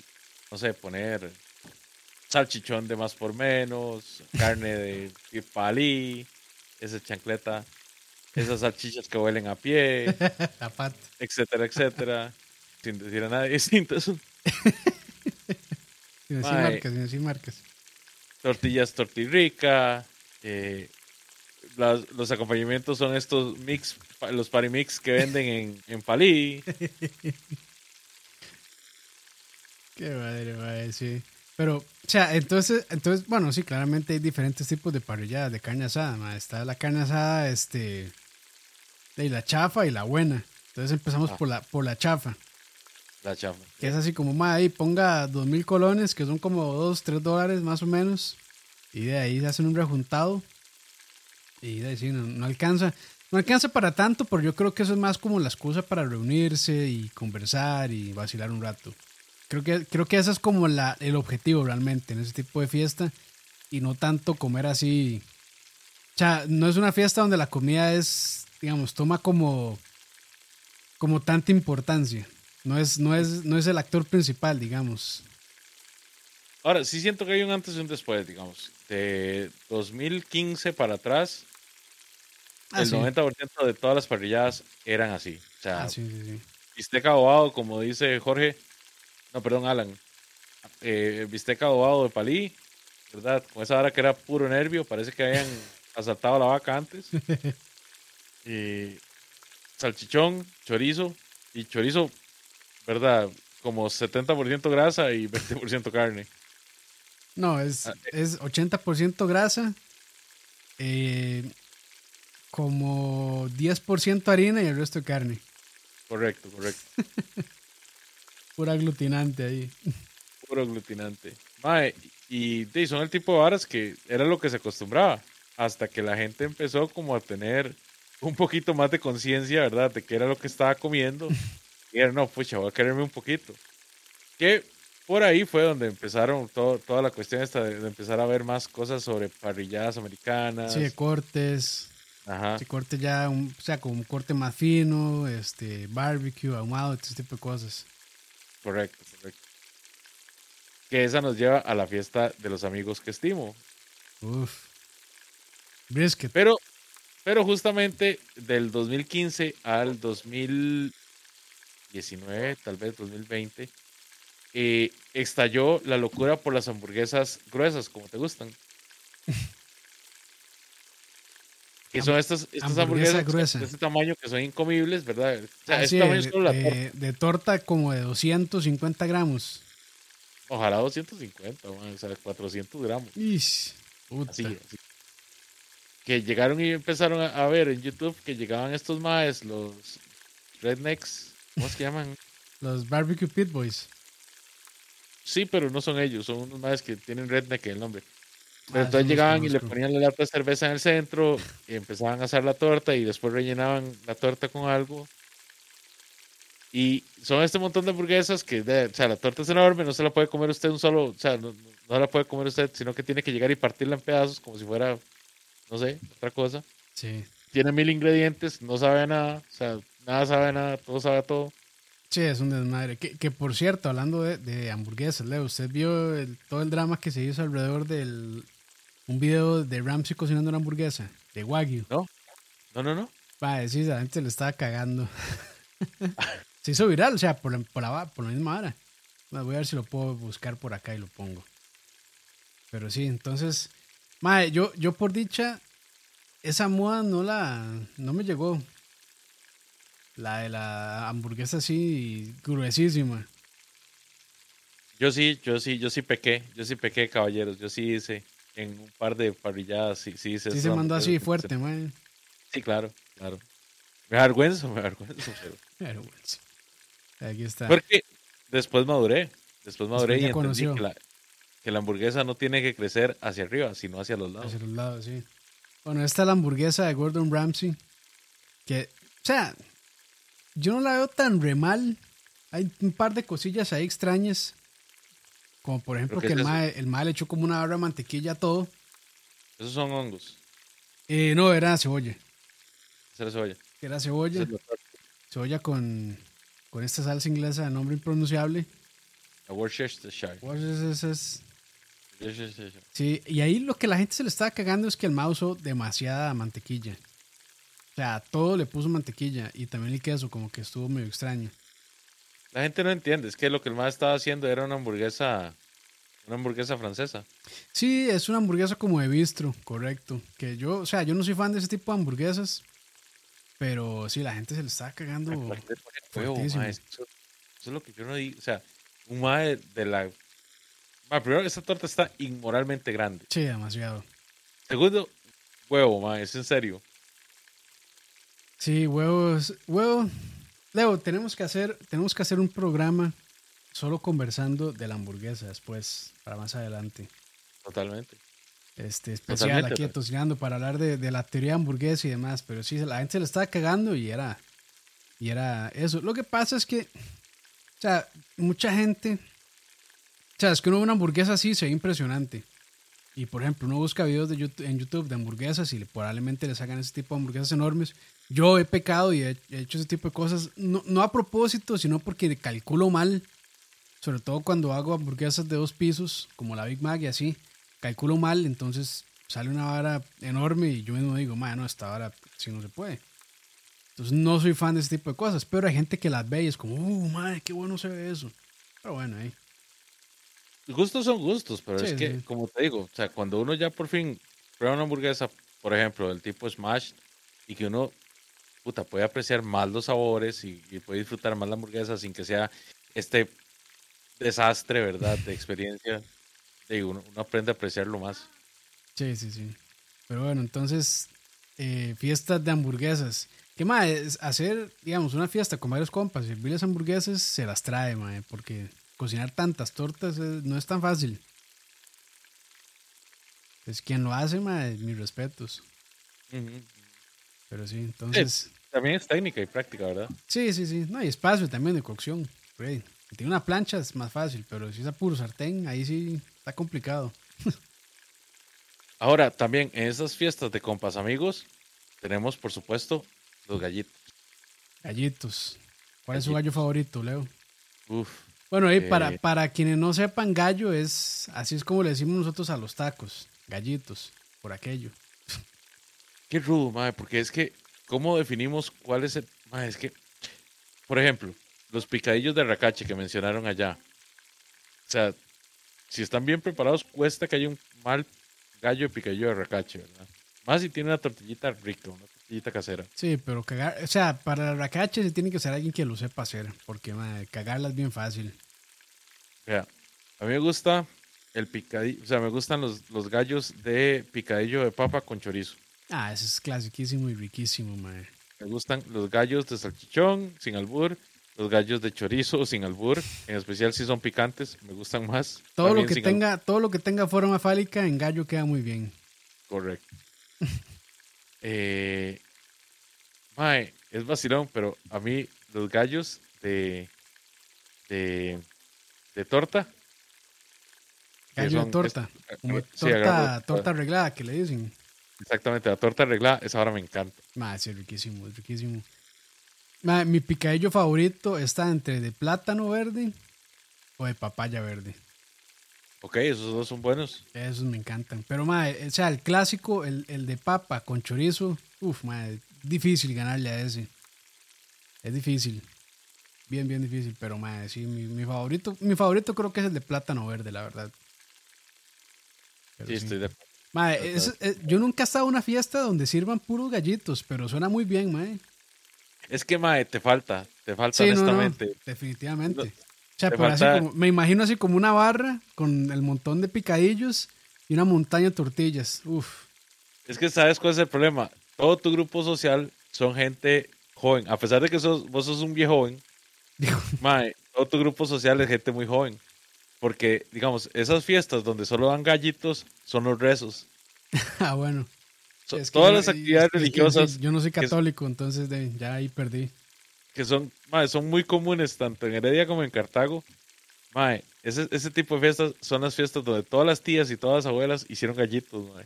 no sé, poner salchichón de más por menos, carne de, palí, esa chancleta, esas salchichas que huelen a pie, La pata. etcétera, etcétera, sin decir a nadie eso. Sin decir marcas, sin decir marcas. tortillas tortirrica, eh, las- los acompañamientos son estos mix, los parimix que venden en, en Palí. Qué madre, madre, sí. Pero, o sea, entonces, entonces, bueno, sí, claramente hay diferentes tipos de parrilladas de carne asada. Está la carne asada, este, de la chafa y la buena. Entonces empezamos Ah. por la, por la chafa, La chafa. que es así como, ma, ahí ponga dos mil colones, que son como dos, tres dólares más o menos. Y de ahí se hacen un rejuntado. Y de ahí sí, no, no alcanza. No alcanza para tanto, pero yo creo que eso es más como la excusa para reunirse y conversar y vacilar un rato. Creo que, creo que ese es como la, el objetivo realmente en ese tipo de fiesta y no tanto comer así. O sea, no es una fiesta donde la comida es, digamos, toma como, como tanta importancia. No es, no, es, no es el actor principal, digamos. Ahora, sí siento que hay un antes y un después, digamos. De 2015 para atrás, Ah, el sí. 90% de todas las parrilladas eran así. O sea, Ah, sí, sí, bistec adobado, como dice Jorge, no, perdón, Alan. Eh, bistec adobado de Palí, ¿verdad? Con esa hora que era puro nervio, parece que habían asaltado a la vaca antes. salchichón, chorizo, y chorizo, ¿verdad? Como 70% grasa y 20% carne. No, es, Ah, es 80% grasa, eh, como 10% harina y el resto de carne. Correcto, correcto. Pura aglutinante ahí. Puro aglutinante. Mae, y, y son el tipo de varas que era lo que se acostumbraba. Hasta que la gente empezó como a tener un poquito más de conciencia, ¿verdad? De qué era lo que estaba comiendo. Y era, no, pucha, voy a quererme un poquito. Que por ahí fue donde empezaron todo, toda la cuestión esta de, de empezar a ver más cosas sobre parrilladas americanas. Sí, de cortes. Ajá. Sí, corte ya, un- o sea, como un corte más fino, este, barbecue, ahumado, este tipo de cosas. Correcto, correcto. Que esa nos lleva a la fiesta de los amigos que estimo. Uf. Brisket. Pero, pero justamente del 2015 al 2019, tal vez 2020, eh, estalló la locura por las hamburguesas gruesas, como te gustan. Que son estas, estas hamburguesa hamburguesas gruesa. de este tamaño que son incomibles, ¿verdad? O sea, este de, es solo la torta. de- de torta como de 250 gramos. Ojalá 250, man, o sea, 400 gramos. Ish, puta. Así, así. Que llegaron y empezaron a, a ver en YouTube que llegaban estos maes, los rednecks, ¿cómo se llaman? Los barbecue pit boys. Sí, pero no son ellos, son unos maes que tienen redneck en el nombre. Pero Ah, entonces los llegaban y le ponían la lata de cerveza en el centro y empezaban a hacer la torta y después rellenaban la torta con algo. Y son este montón de hamburguesas que, de- o sea, la torta es enorme, no se la puede comer usted un solo, o sea, no, no- la puede comer usted, sino que tiene que llegar y partirla en pedazos como si fuera, no sé, otra cosa. Sí. Tiene mil ingredientes, no sabe a nada, o sea, nada sabe nada, todo sabe todo. Sí, es un desmadre. Que, que por cierto, hablando de, de hamburguesas, Leo, ¿usted vio el- todo el drama que se hizo alrededor del un video de Ramsey cocinando una hamburguesa de Wagyu? No, no, no. Va, sí, la gente le estaba cagando. se hizo viral, o sea, por la, por la, por la misma hora. Bueno, voy a ver si lo puedo buscar por acá y lo pongo. Pero sí, entonces, mae, yo, yo por dicha, esa moda no la, no me llegó. La de la hamburguesa así gruesísima. Yo sí, yo sí, yo sí pequé, yo sí pequé, caballeros. Yo sí hice en un par de parrilladas, sí, sí hice. Sí se mandó así fuerte, mae. Sí, claro, claro. Me avergüenzo, me avergüenzo, bueno, sí. Aquí está. Porque después maduré, después maduré Después y entendí conoció. que la, que la hamburguesa no tiene que crecer hacia arriba, sino hacia los lados. Hacia los lados, sí. Bueno, esta es la hamburguesa de Gordon Ramsay. Que, o sea, yo no la veo tan re mal. Hay un par de cosillas ahí extrañas. Como por ejemplo ¿Pero qué que es el mae, el mae le echó como una barra de mantequilla a todo. Esos son hongos. Eh, no, era cebolla. Esa es cebolla. Era cebolla. es. Cebolla con, con esta salsa inglesa de nombre impronunciable. La Worcestershire. Es- es- es- Worcestershire. Sí, y ahí lo que la gente se le estaba cagando es que el mae usó demasiada mantequilla. O sea, a todo le puso mantequilla y también el queso, como que estuvo medio extraño. La gente no entiende, es que lo que el más estaba haciendo era una hamburguesa, una hamburguesa francesa. Sí, es una hamburguesa como de bistro, correcto. Que yo, o sea, yo no soy fan de ese tipo de hamburguesas, pero sí, la gente se le estaba cagando. Ay, ¿para qué le ponen huevo, fuertísimo. mae? Eso, eso es lo que yo no digo. O sea, un mae de la. Primero, esta torta está inmoralmente grande. Sí, demasiado. Segundo, huevo, mae, es en serio. Sí, huevos, huevo. Leo, tenemos que hacer, tenemos que hacer un programa solo conversando de la hamburguesa después, para más adelante. Totalmente. Este, especial Totalmente, aquí atocinando para hablar de, de la teoría hamburguesa y demás, pero sí, la gente se le estaba cagando y era, y era eso. Lo que pasa es que, o sea, mucha gente, o sea, es que uno ve una hamburguesa así, se ve impresionante. Y por ejemplo, uno busca videos de YouTube, en YouTube de hamburguesas y le- probablemente les hagan ese tipo de hamburguesas enormes. Yo he pecado y he, he hecho ese tipo de cosas, no, no a propósito, sino porque calculo mal. Sobre todo cuando hago hamburguesas de dos pisos, como la Big Mac y así. Calculo mal, entonces sale una vara enorme y yo mismo digo, "Ma, no, esta vara si no se puede. Entonces no soy fan de ese tipo de cosas, pero hay gente que las ve y es como, uh, madre, qué bueno se ve eso. Pero bueno, ahí. Gustos son gustos, pero Sí, es que, sí. como te digo, o sea, cuando uno ya por fin prueba una hamburguesa, por ejemplo, del tipo Smash, y que uno, puta, puede apreciar más los sabores y, y puede disfrutar más la hamburguesa sin que sea este desastre, ¿verdad? De experiencia, digo, uno, uno aprende a apreciarlo más. Sí, sí, sí. Pero bueno, entonces, eh, fiestas de hamburguesas. ¿Qué más? Es hacer, digamos, una fiesta con varios compas, servirles hamburguesas, se las trae, mae, porque cocinar tantas tortas eh, no es tan fácil. Es quien lo hace, mae, mis respetos. Pero sí, entonces, También es técnica y práctica, ¿verdad? sí, sí, sí. No hay espacio también de cocción. Si tiene una plancha es más fácil, pero si es a puro sartén, ahí sí está complicado. Ahora, también en esas fiestas de compas amigos, tenemos, por supuesto, los gallitos. Gallitos. ¿Cuál es su gallo favorito, Leo? Uf. Bueno, ahí para, Eh. para quienes no sepan, gallo es, así es como le decimos nosotros a los tacos, gallitos, por aquello. Qué rudo, madre, porque es que, ¿cómo definimos cuál es el. Madre, es que, por ejemplo, los picadillos de racache que mencionaron allá. O sea, si están bien preparados, cuesta que haya un mal gallo de picadillo de racache, ¿verdad? Más si tiene una tortillita rica, una tortillita casera. Sí, pero cagar, o sea, para la racache se tiene que ser alguien que lo sepa hacer, porque madre, cagarla es bien fácil. Vea, a mí me gusta el picadillo, o sea, me gustan los, los gallos de picadillo de papa con chorizo. Ah, ese es clasiquísimo y riquísimo, madre. Me gustan los gallos de salchichón sin albur, los gallos de chorizo sin albur, en especial si son picantes, me gustan más. Todo lo que albur. tenga, todo lo que tenga forma fálica en gallo queda muy bien. Correcto. eh, mae, es vacilón, pero a mí los gallos de, de, de torta. Gallo de torta, es- como sí, torta, torta arreglada que le dicen. Exactamente, la torta arreglada, esa ahora me encanta. Madre, sí, es riquísimo, es riquísimo. Ma, mi picadillo favorito está entre de plátano verde o de papaya verde. Ok, esos dos son buenos. Esos me encantan. Pero, ma, o sea, el clásico, el, el de papa con chorizo, uff, ma, difícil ganarle a ese. Es difícil. Bien, bien difícil. Pero, ma, sí, mi, mi favorito, mi favorito creo que es el de plátano verde, la verdad. Pero Sí, sí. estoy de Es- es- yo nunca he estado en una fiesta donde sirvan puros gallitos, pero suena muy bien, ma. Es que, mae, te falta. Te falta, Sí, no, no, honestamente. definitivamente. No, o sea, pero así como- me imagino así como una barra con el montón de picadillos y una montaña de tortillas. Uf. Es que, ¿sabes cuál es el problema? Todo tu grupo social son gente joven. A pesar de que sos, vos sos un viejo joven, mae, todo tu grupo social es gente muy joven. Porque, digamos, esas fiestas donde solo dan gallitos son los rezos. ah, bueno. So- Es que todas yo- las es actividades que religiosas yo no soy que católico, entonces de- ya ahí perdí. que son, mae, son muy comunes tanto en Heredia como en Cartago. Mae, ese, ese tipo de fiestas son las fiestas donde todas las tías y todas las abuelas hicieron gallitos, mae.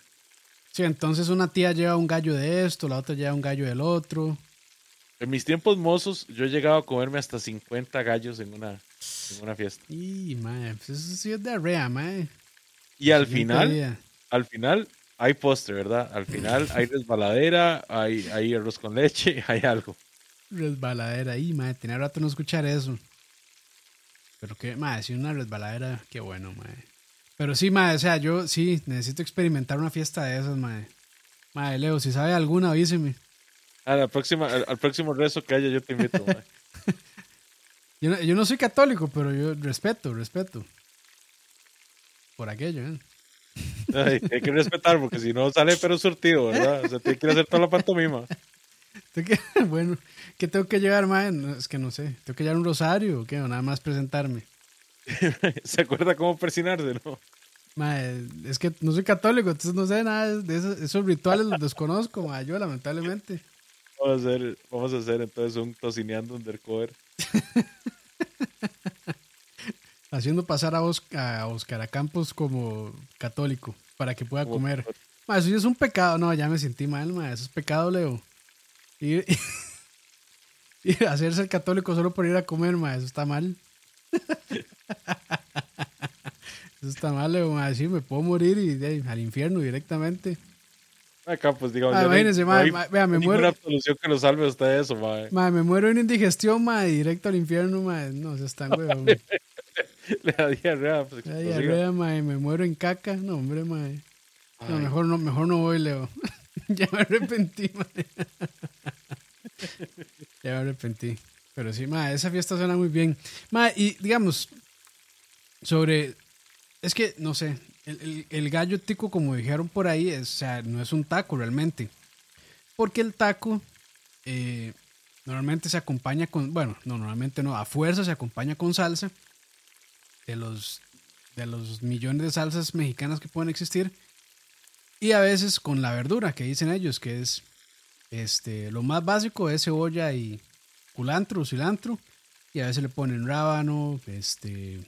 Sí, entonces una tía lleva un gallo de esto, la otra lleva un gallo del otro. En mis tiempos mozos, yo he llegado a comerme hasta 50 gallos en una, en una fiesta. Y, mae, pues eso sí es diarrea, mae. Y al final, día. al final hay postre, ¿verdad? Al final hay resbaladera, hay, hay arroz con leche, hay algo. Resbaladera. Y, mae, tenía rato no escuchar eso. Pero que, mae, sí, una resbaladera, qué bueno, mae. Pero sí, mae, o sea, yo sí necesito experimentar una fiesta de esas, mae. Mae, Leo, si sabe alguna, avíseme. A la próxima, al, al próximo rezo que haya, yo te invito. mae. Yo no, yo no soy católico, pero yo respeto, respeto. Por aquello, ¿eh? Ay, hay que respetar porque si no sale pero surtido, ¿verdad? O sea, tiene que ir a hacer toda la pantomima. Bueno, ¿qué tengo que llevar, mae? No, es que no sé. ¿Tengo que llevar un rosario o qué? O nada más presentarme. ¿Se acuerda cómo persinarse, no? Mae, es que no soy católico, entonces no sé nada de esos, esos rituales, los desconozco, mae, yo lamentablemente. Vamos a hacer, vamos a hacer entonces un tocineando undercover. Haciendo pasar a, Os- a Oscar a Campos como católico para que pueda comer. Ma, eso ya es un pecado. No, ya me sentí mal, ma. Eso es pecado, Leo. Ir, ir a hacerse el católico solo por ir a comer, ma. Eso está mal. Eso está mal, Leo, ma. Sí, me puedo morir y de al infierno directamente. Acá, pues digamos, Ah, ya no imagínense, no hay- vea, me ninguna muero. absolución que lo salve a usted de eso, mae. Ma, me muero una indigestión, ma, y directo al infierno, ma. No, eso está huevo. Le da diarrea, pues, Ay, explosiva. arrea, ma, y me muero en caca. No, hombre, ma. No, mejor no, mejor no voy, Leo. ya me arrepentí, ma. ya me arrepentí. Pero sí, ma, esa fiesta suena muy bien. Ma, y digamos, sobre. Es que, no sé, el, el- gallo tico, como dijeron por ahí, es, o sea, no es un taco realmente. Porque el taco eh, normalmente se acompaña con. Bueno, no, normalmente no, a fuerza se acompaña con salsa. De los, de los millones de salsas mexicanas que pueden existir. Y a veces con la verdura que dicen ellos, que es este, lo más básico es cebolla y culantro, cilantro. Y a veces le ponen rábano, este,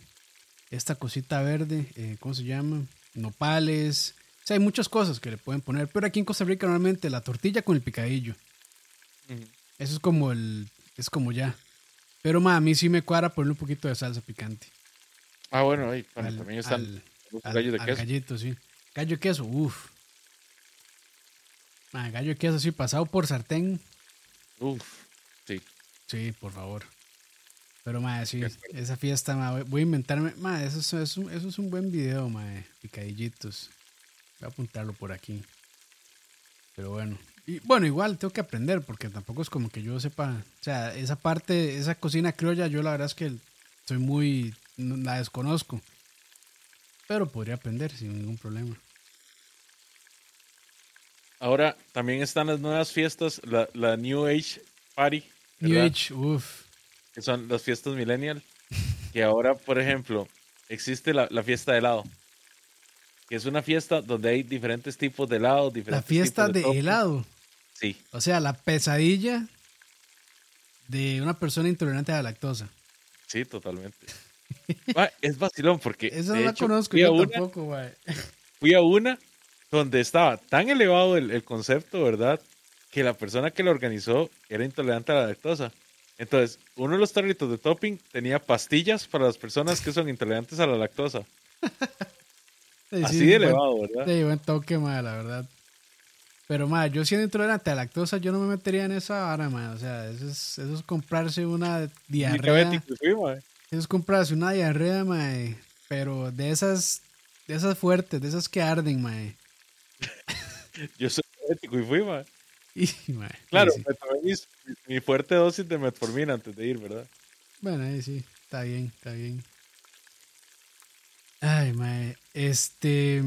esta cosita verde, eh, ¿cómo se llama? Nopales. O sea, hay muchas cosas que le pueden poner. Pero aquí en Costa Rica normalmente la tortilla con el picadillo. Eso es como el, es como ya. Pero ma, a mí sí me cuadra ponerle un poquito de salsa picante. Ah, bueno, ahí, bueno, Al- también están al- los al- gallos de al queso. gallito, sí. Gallo de queso, uff. gallo de queso, sí, pasado por sartén. Uf, sí. Sí, por favor. Pero, madre, sí, esa fiesta, ma, voy- a inventarme. Madre, eso, es- eso, es un- eso es un buen video, madre. Picadillitos. Voy a apuntarlo por aquí. Pero bueno. Y bueno, igual tengo que aprender porque tampoco es como que yo sepa. O sea, esa parte, esa cocina criolla, yo la verdad es que soy muy. la desconozco. Pero podría aprender sin ningún problema. Ahora también están las nuevas fiestas, la, la New Age Party, New ¿verdad? Age, uff. Que son las fiestas millennial, que ahora, por ejemplo, existe la, la fiesta de helado, que es una fiesta donde hay diferentes tipos de helado, La diferentes fiesta tipos de helado. Sí, O sea, la pesadilla de una persona intolerante a la lactosa. sí, totalmente. Es vacilón porque Esa no la conozco yo una, tampoco, güey. fui a una donde estaba tan elevado el, el concepto, ¿verdad? Que la persona que lo organizó era intolerante a la lactosa. Entonces, uno de los tarritos de topping tenía pastillas para las personas que son intolerantes a la lactosa. Sí, Así sí, de buen- elevado, ¿verdad? Sí, buen toque, ma, la verdad. Pero, ma, yo siendo intolerante a lactosa, yo no me metería en esa vara, ma. O sea, eso es, eso es comprarse una diarrea. diabético fui, mae. Eso es comprarse una diarrea, ma. Pero de esas, de esas fuertes, de esas que arden, ma. Yo soy diabético y fui, mae. Y, Claro, sí, me tomé mis- mi, fuerte dosis de metformina antes de ir, ¿verdad? Bueno, ahí sí, está bien, está bien. Ay, mae, este...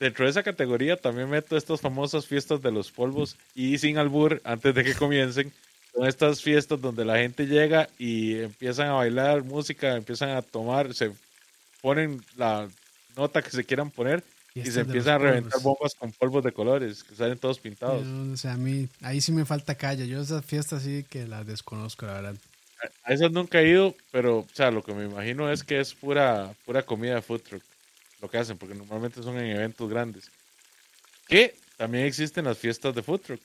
Dentro de esa categoría también meto estas famosas fiestas de los polvos y sin albur, antes de que comiencen, son estas fiestas donde la gente llega y empiezan a bailar música, empiezan a tomar, se ponen la nota que se quieran poner y se empiezan a reventar polvos. bombas con polvos de colores, que salen todos pintados. No, o sea, a mí, ahí sí me falta calle. Yo esas fiestas sí que las desconozco, la verdad. A esas nunca he ido, pero o sea, lo que me imagino es que es pura, pura comida de food truck, lo que hacen, porque normalmente son en eventos grandes. Que también existen las fiestas de food truck.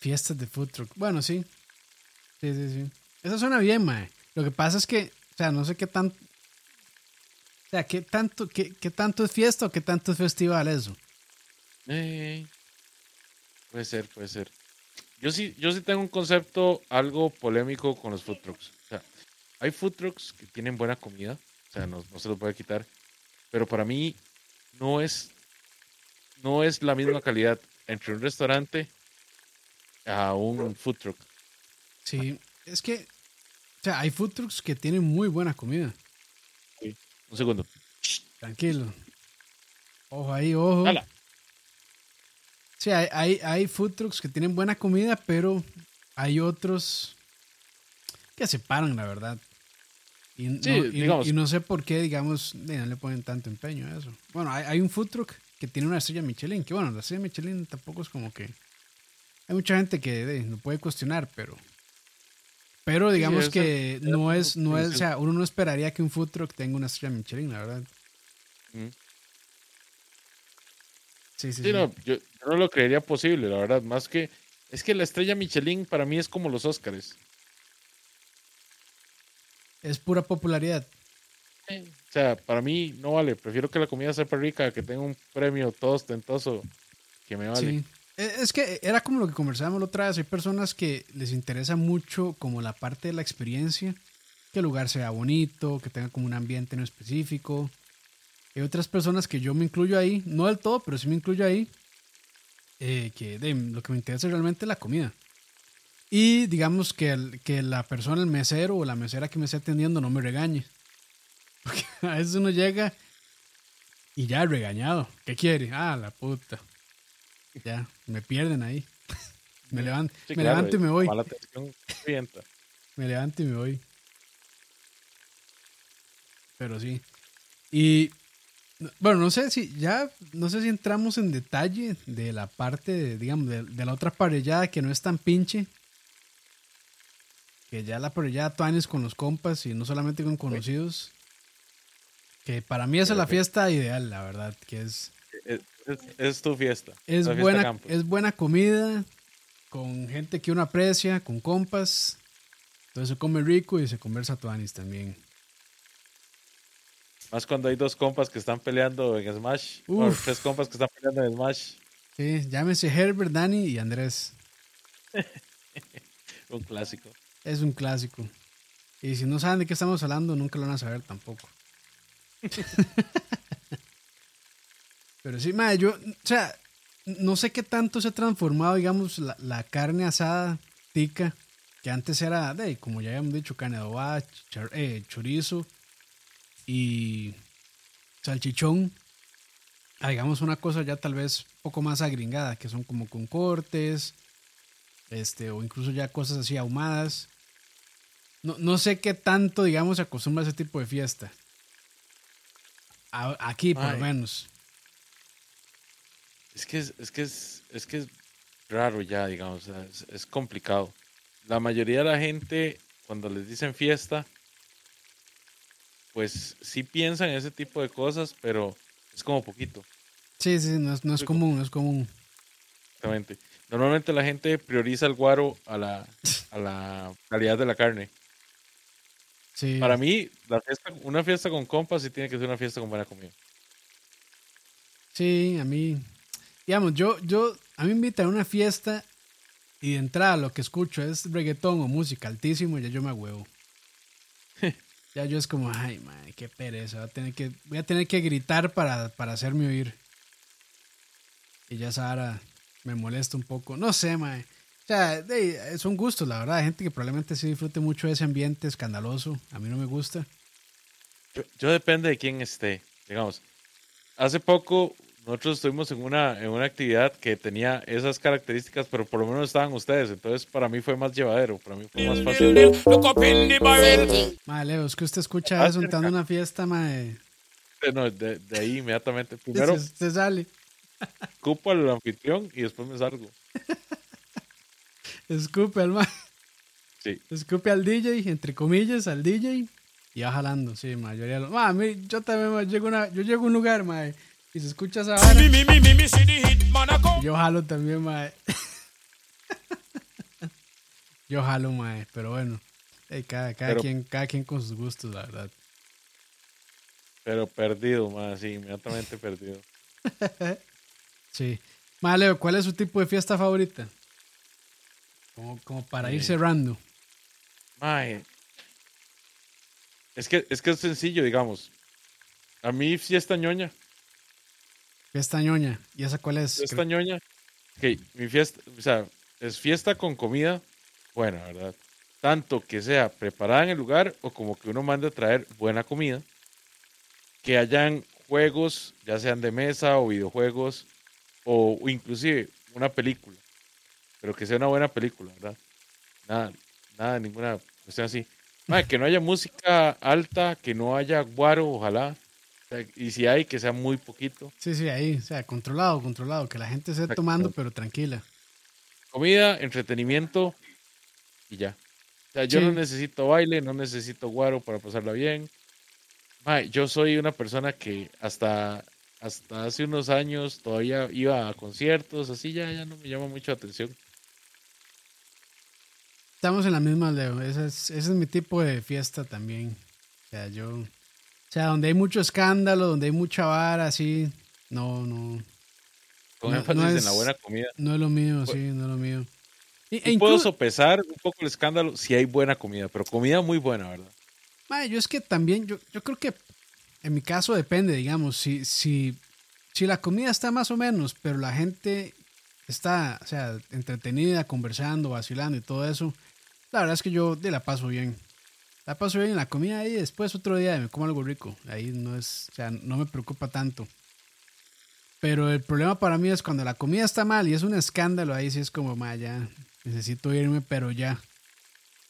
Fiestas de food truck. Bueno, sí. Sí, sí, sí. Eso suena bien, mae. Lo que pasa es que, o sea, no sé qué tan... O sea, qué tanto, qué, qué tanto es fiesta o qué tanto es festival eso. Eh, puede ser, puede ser. Yo sí, yo sí tengo un concepto algo polémico con los food trucks. O sea, hay food trucks que tienen buena comida, o sea, no, no se los puede quitar, pero para mí no es, no es la misma calidad entre un restaurante a un food truck. Sí, es que, o sea, hay food trucks que tienen muy buena comida. Un segundo. Tranquilo. Ojo ahí, ojo. Hala. Sí, hay, hay, hay food trucks que tienen buena comida, pero hay otros que se paran, la verdad. Y, no, Sí, y- digamos. y no sé por qué, digamos, eh, no le ponen tanto empeño a eso. Bueno, hay, hay un food truck que tiene una estrella Michelin, que bueno, la estrella Michelin tampoco es como que... Hay mucha gente que eh, lo puede cuestionar, pero... Pero digamos que el- no es, no es, o sea, uno no esperaría que un food truck tenga una estrella Michelin, la verdad. Mm. Sí, sí, Sí, no, yo, yo no lo creería posible, la verdad. Más que, es que la estrella Michelin para mí es como los Óscares. Es pura popularidad. O sea, para mí no vale. Prefiero que la comida sepa rica, que tenga un premio todo ostentoso que me vale. Sí. Eh, Es que era como lo que conversábamos la otra vez. Hay personas que les interesa mucho como la parte de la experiencia, que el lugar sea bonito, que tenga como un ambiente en específico. Hay otras personas que yo me incluyo ahí, no del todo, pero sí me incluyo ahí, eh, que de, lo que me interesa realmente es la comida. Y digamos que, que la persona, el mesero o la mesera que me esté atendiendo no me regañe. Porque a veces uno llega y ya regañado. ¿Qué quiere? Ah, la puta. Ya, me pierden ahí. Me levanto, Sí, me claro, levanto y me voy. Mala atención, revienta. Me levanto y me voy. Pero sí. Y bueno, no sé si ya, no sé si entramos en detalle de la parte, de, digamos, de, de la otra parrillada que no es tan pinche. Que ya la parrillada tuanes con los compas y no solamente con conocidos. Que para mí esa es la fiesta ideal, la verdad, que es Es, tu fiesta. es fiesta buena, es buena comida, con gente que uno aprecia, con compas. Entonces se come rico y se conversa tuanis también. Más cuando hay dos compas que están peleando en Smash. O tres compas que están peleando en Smash. Sí, llámese Herbert, Dani y Andrés. Un clásico. Es un clásico. Y si no saben de qué estamos hablando, nunca lo van a saber tampoco. Pero sí, madre, yo, o sea, no sé qué tanto se ha transformado, digamos, la, la carne asada tica, que antes era, de, como ya habíamos dicho, carne adobada, eh, chorizo y salchichón. A, digamos, una cosa ya tal vez un poco más agringada, que son como con cortes, este, o incluso ya cosas así ahumadas. No, no sé qué tanto, digamos, se acostumbra a ese tipo de fiesta. A- aquí, por lo menos. Es que es, es que es, es que es raro ya, digamos, es, es complicado. La mayoría de la gente, cuando les dicen fiesta, pues sí piensan en ese tipo de cosas, pero es como poquito. Sí, sí, no es, no es común, no es común. Exactamente. Normalmente la gente prioriza el guaro a la, a la calidad de la carne. Sí. Para mí, la fiesta, una fiesta con compas sí tiene que ser una fiesta con buena comida. Sí, a mí. Digamos, yo, yo, a mí me invitan a una fiesta y de entrada lo que escucho es reggaetón o música altísimo ya yo me huevo. ya yo es como, ay, madre, qué pereza. Voy a tener que, voy a tener que gritar para, para hacerme oír. Y ya Sara me molesta un poco. No sé, mae. O sea, de- son gustos, la verdad. Hay gente que probablemente sí disfrute mucho de ese ambiente escandaloso. A mí no me gusta. Yo depende de quién esté. Digamos, hace poco nosotros estuvimos en una, en una actividad que tenía esas características, pero por lo menos estaban ustedes. Entonces, para mí fue más llevadero, para mí fue más fácil. Leo, es que usted escucha Ah, eso entrando una fiesta, mae. Eh, No, de, de ahí inmediatamente. Primero se sale. cupo al anfitrión y después me salgo. Escupe al mae. Sí. Escupe al DJ, entre comillas, al DJ. Y va jalando, sí, mayoría de los. Ma, a mí, yo también, ma, llego a una- yo llego a un lugar, mae, y se escucha esa vara. Yo jalo también, mae. Yo jalo, mae, pero bueno. cada, cada, Pero- quien, cada quien con sus gustos, la verdad. Pero perdido, más, sí, inmediatamente perdido. Sí. Ma, Leo, ¿cuál es su tipo de fiesta favorita? Como, como para ir cerrando. Mae. Es que, es que es sencillo, digamos. A mí fiesta ñoña. Fiesta ñoña. ¿Y esa cuál es? Fiesta ñoña. Ok, mi fiesta, o sea, es fiesta con comida buena, ¿verdad? Tanto que sea preparada en el lugar o como que uno mande a traer buena comida. Que hayan juegos, ya sean de mesa o videojuegos, o, o inclusive una película. Pero que sea una buena película, ¿verdad? Nada, nada, ninguna cuestión así. Que no haya música alta, que no haya guaro, ojalá. O sea, y si hay, que sea muy poquito. Sí, sí, ahí. O sea, controlado, controlado. Que la gente esté tomando, pero tranquila. comida, entretenimiento y ya. O sea, yo Sí. no necesito baile, no necesito guaro para pasarla bien. Yo soy una persona que hasta, hasta hace unos años todavía iba a conciertos, así ya, ya no me llama mucho la atención. Estamos en la misma, Leo. Ese es, ese es mi tipo de fiesta también. O sea, yo. O sea, donde hay mucho escándalo, donde hay mucha vara, así. No, no. Con No- énfasis no en es- la buena comida. No es lo mío, Pues- sí, no es lo mío. Y, e puedo sopesar un poco el escándalo si hay buena comida, pero comida muy buena, ¿verdad? Mae, yo es que también, yo, yo creo que en mi caso depende, digamos, si, si, si la comida está más o menos, pero la gente está, o sea, entretenida, conversando, vacilando y todo eso, la verdad es que yo de la paso bien. La paso bien en la comida y después otro día me como algo rico. Ahí no es, o sea, no me preocupa tanto. Pero el problema para mí es cuando la comida está mal y es un escándalo, ahí sí es como, ma, ya, necesito irme, pero ya.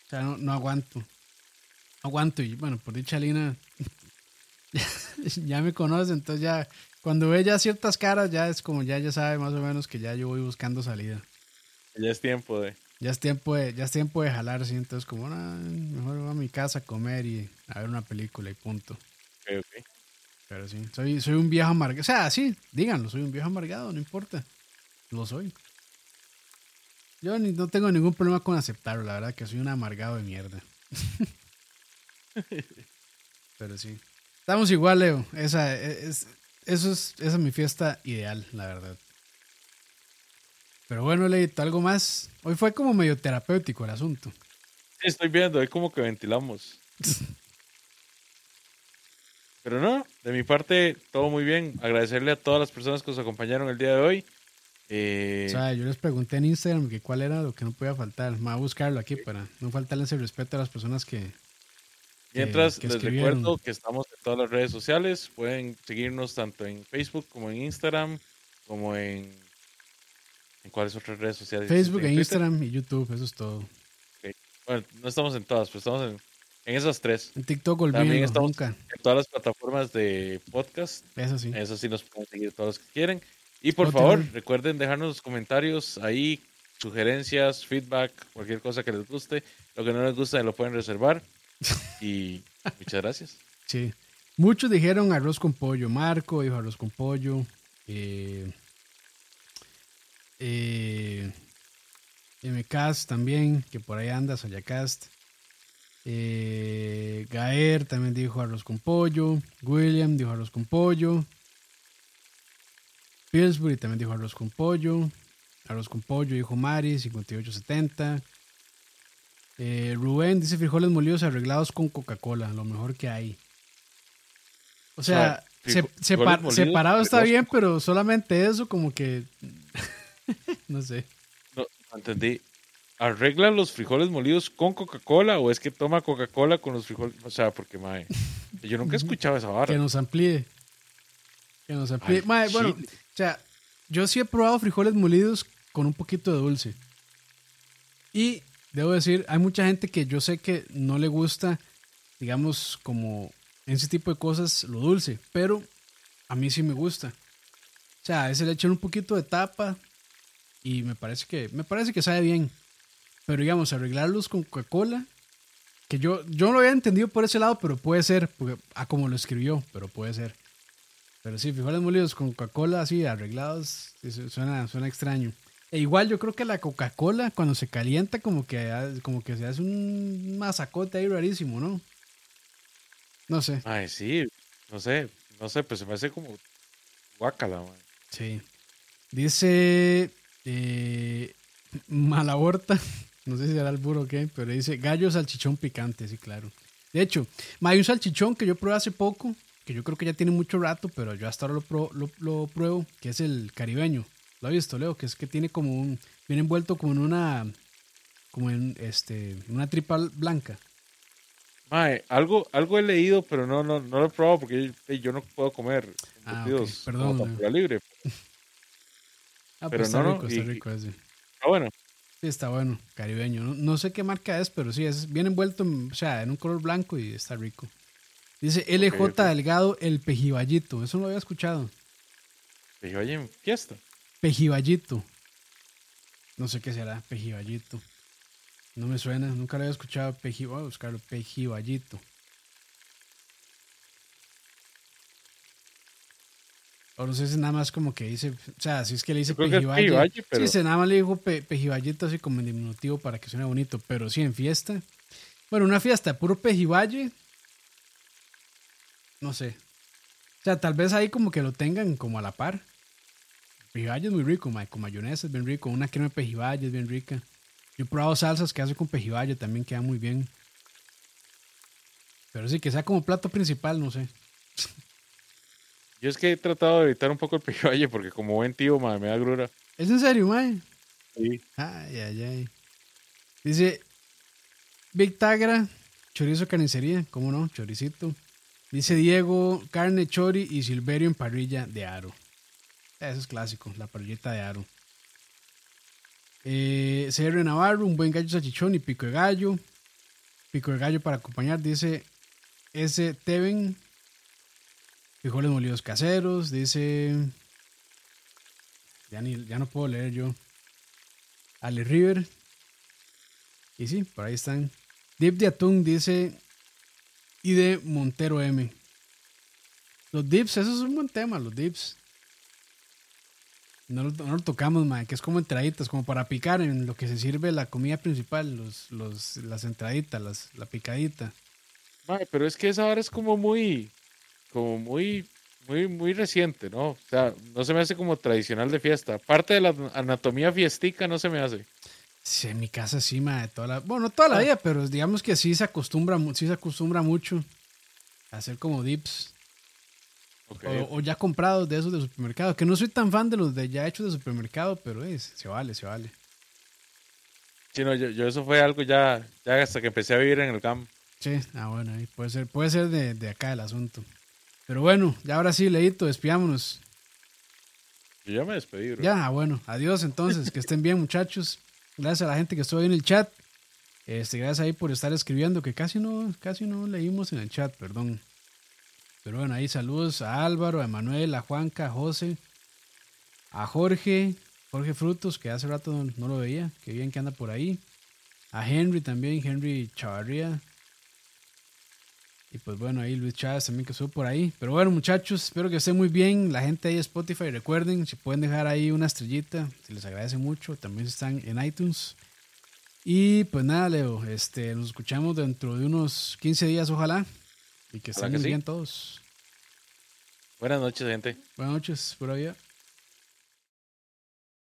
O sea, no, no aguanto. No aguanto. Y bueno, por dicha Lina, ya me conoce, entonces ya, cuando ve ya ciertas caras, ya es como, ya, ya sabe más o menos que ya yo voy buscando salida. Ya es tiempo de... Ya es tiempo de, ya es tiempo de jalar, sí, entonces como, "Ah, mejor voy a mi casa a comer y a ver una película y punto. ok, ok. Pero sí, soy, soy un viejo amargado. O sea, sí, díganlo, soy un viejo amargado, no importa. Lo soy. Yo ni- no tengo ningún problema con aceptarlo, la verdad que soy un amargado de mierda. Pero sí. Estamos igual, Leo. Esa es, eso es, esa es mi fiesta ideal, la verdad. Pero bueno, Leito, algo más. Hoy fue como medio terapéutico el asunto. Sí, estoy viendo, es como que ventilamos. Pero no, de mi parte, todo muy bien. Agradecerle a todas las personas que nos acompañaron el día de hoy. Eh, O sea, yo les pregunté en Instagram que cuál era lo que no podía faltar. Me voy a buscarlo aquí para no faltarle ese respeto a las personas que... mientras que les recuerdo que estamos en todas las redes sociales. Pueden seguirnos tanto en Facebook como en Instagram, como en... ¿En cuáles otras redes sociales? Facebook, ¿En e Twitter? Instagram y YouTube, eso es todo. Bueno, no estamos en todas, pero estamos en, en esas tres. En TikTok También olvídenlo, estamos nunca. en todas las plataformas de podcast. Eso sí. Eso sí nos pueden seguir todos los que quieren. Y por Spotify. favor, recuerden dejarnos los comentarios ahí, sugerencias, feedback, cualquier cosa que les guste. Lo que no les guste lo pueden reservar. Y muchas gracias. Sí. Muchos dijeron arroz con pollo. Marco dijo arroz con pollo. Eh, Eh, MCast también, que por ahí anda, Sayacast. Eh, Gaer también dijo arroz con pollo. William dijo arroz con pollo. Pillsbury también dijo arroz con pollo. Arroz con pollo, dijo Mari, 5870. Eh, Rubén dice frijoles molidos arreglados con Coca-Cola, lo mejor que hay. O sea, O sea, se- frijo- separ- frijoles molidos separado está bien, pero solamente eso como que... no sé. No, no entendí. ¿Arregla los frijoles molidos con Coca-Cola o es que toma Coca-Cola con los frijoles? O sea, porque, mae, yo nunca he escuchado esa Que barra. nos amplíe. Que nos amplíe. Al Mae, bueno, o sea, yo sí he probado frijoles molidos con un poquito de dulce. Y debo decir, hay mucha gente que yo sé que no le gusta, digamos, como en ese tipo de cosas, lo dulce. Pero a mí sí me gusta. O sea, a veces le echan un poquito de tapa y me parece que, me parece que sabe bien. Pero digamos, arreglarlos con Coca-Cola, que yo, yo no lo había entendido por ese lado, pero puede ser, porque, a como lo escribió, pero puede ser. Pero sí, frijoles molidos con Coca-Cola así arreglados, suena, suena extraño. E igual yo creo que la Coca-Cola cuando se calienta como que, ha- como que se hace un masacote ahí rarísimo, ¿no? No sé. Ay, sí, no sé, no sé, pues se me hace como guácala, mae. Sí. Dice eh, Malaborta, no sé si era el burro o qué, pero dice gallo salchichón picante, sí, claro. De hecho, hay un salchichón que yo probé hace poco, que yo creo que ya tiene mucho rato, pero yo hasta ahora lo, pro- lo, lo pruebo, que es el caribeño. ¿Lo has visto, Leo? Que es que tiene como un, viene envuelto como en una, como en este, una tripa blanca. Mae, algo, algo he leído, pero no, no, no lo he probado porque yo, yo no puedo comer Ah, perdón, como tempura libre. Ah, Pero pues está no, rico, está y- rico ese. Ah, bueno, Sí, está bueno, caribeño. No, no sé qué marca es, pero sí, es bien envuelto, en, o sea, en un color blanco y está rico. Dice LJ. Delgado, el pejiballito. Eso no lo había escuchado. en fiesta. Pejiballito. No sé qué será, pejiballito. No me suena, nunca lo había escuchado. Peji, voy a buscarlo, pejiballito. O no sé si nada más como que dice, o sea, si es que le dice pejiballe. pejiballe, pero- Sí, se nada más le dijo pe- pejiballito así como en diminutivo para que suene bonito, pero sí en fiesta. Bueno, una fiesta puro pejiballe. No sé. O sea, tal vez ahí como que lo tengan como a la par. Pejiballe es muy rico, con mayonesa es bien rico. Una crema de pejiballe es bien rica. Yo he probado salsas que hace con pejiballe, también queda muy bien. Pero sí, que sea como plato principal, no sé. Yo es que he tratado de evitar un poco el pejibaye porque como buen tío, me da grura. ¿Es en serio, mae? Sí. Ay, ay, ay. Dice Big Tagra, chorizo carnicería, ¿cómo no? Choricito. Dice Diego, carne chori y silverio en parrilla de aro. Eso es clásico, la parrillita de aro. Eh, CR Navarro, un buen gallo salchichón y pico de gallo. Pico de gallo para acompañar, dice S. Teven. Frijoles molidos caseros, dice... Ya, ni, ya no puedo leer yo. Ale River. Y sí, por ahí están. Dip de atún dice. Y de Montero M. Los dips, eso es un buen tema, los dips. No lo, no lo tocamos, man, que es como entraditas, como para picar en lo que se sirve la comida principal, los, los, las entraditas, las, la picadita. Mae, pero es que esa hora es como muy, como muy, muy, muy reciente, ¿no? O sea, no se me hace como tradicional de fiesta. Parte de la anatomía fiestica no se me hace. Sí, en mi casa sí, ma, de toda la, bueno, no toda la Ah. vida, pero digamos que sí se acostumbra, sí se acostumbra mucho a hacer como dips. O, o ya comprados de esos de supermercado. Que no soy tan fan de los de ya hechos de supermercado, pero es, se vale, se vale. Sí, no, yo, yo eso fue algo ya, ya hasta que empecé a vivir en el campo. Sí, ah, bueno, ahí puede ser, puede ser de, de acá el asunto. Pero bueno, ya ahora sí, Leito, despidámonos. Yo ya me despedí, bro. Ya, ah, bueno, adiós entonces, que estén bien, muchachos. Gracias a la gente que estuvo ahí en el chat. Este, gracias ahí por estar escribiendo, que casi no, casi no leímos en el chat, perdón. Pero bueno, ahí saludos a Álvaro, a Emanuel, a Juanca, a José, a Jorge, Jorge Frutos, que hace rato no, no lo veía, que bien que anda por ahí. A Henry también, Henry Chavarría. Y pues bueno, ahí Luis Chávez también que estuvo por ahí. Pero bueno, muchachos, espero que estén muy bien. La gente ahí de Spotify, recuerden, si pueden dejar ahí una estrellita, se les agradece mucho. También están en iTunes. Y pues nada, Leo, este, nos escuchamos dentro de unos 15 días, ojalá. Y que estén que muy sí. bien todos. Buenas noches, gente. Buenas noches, por allá.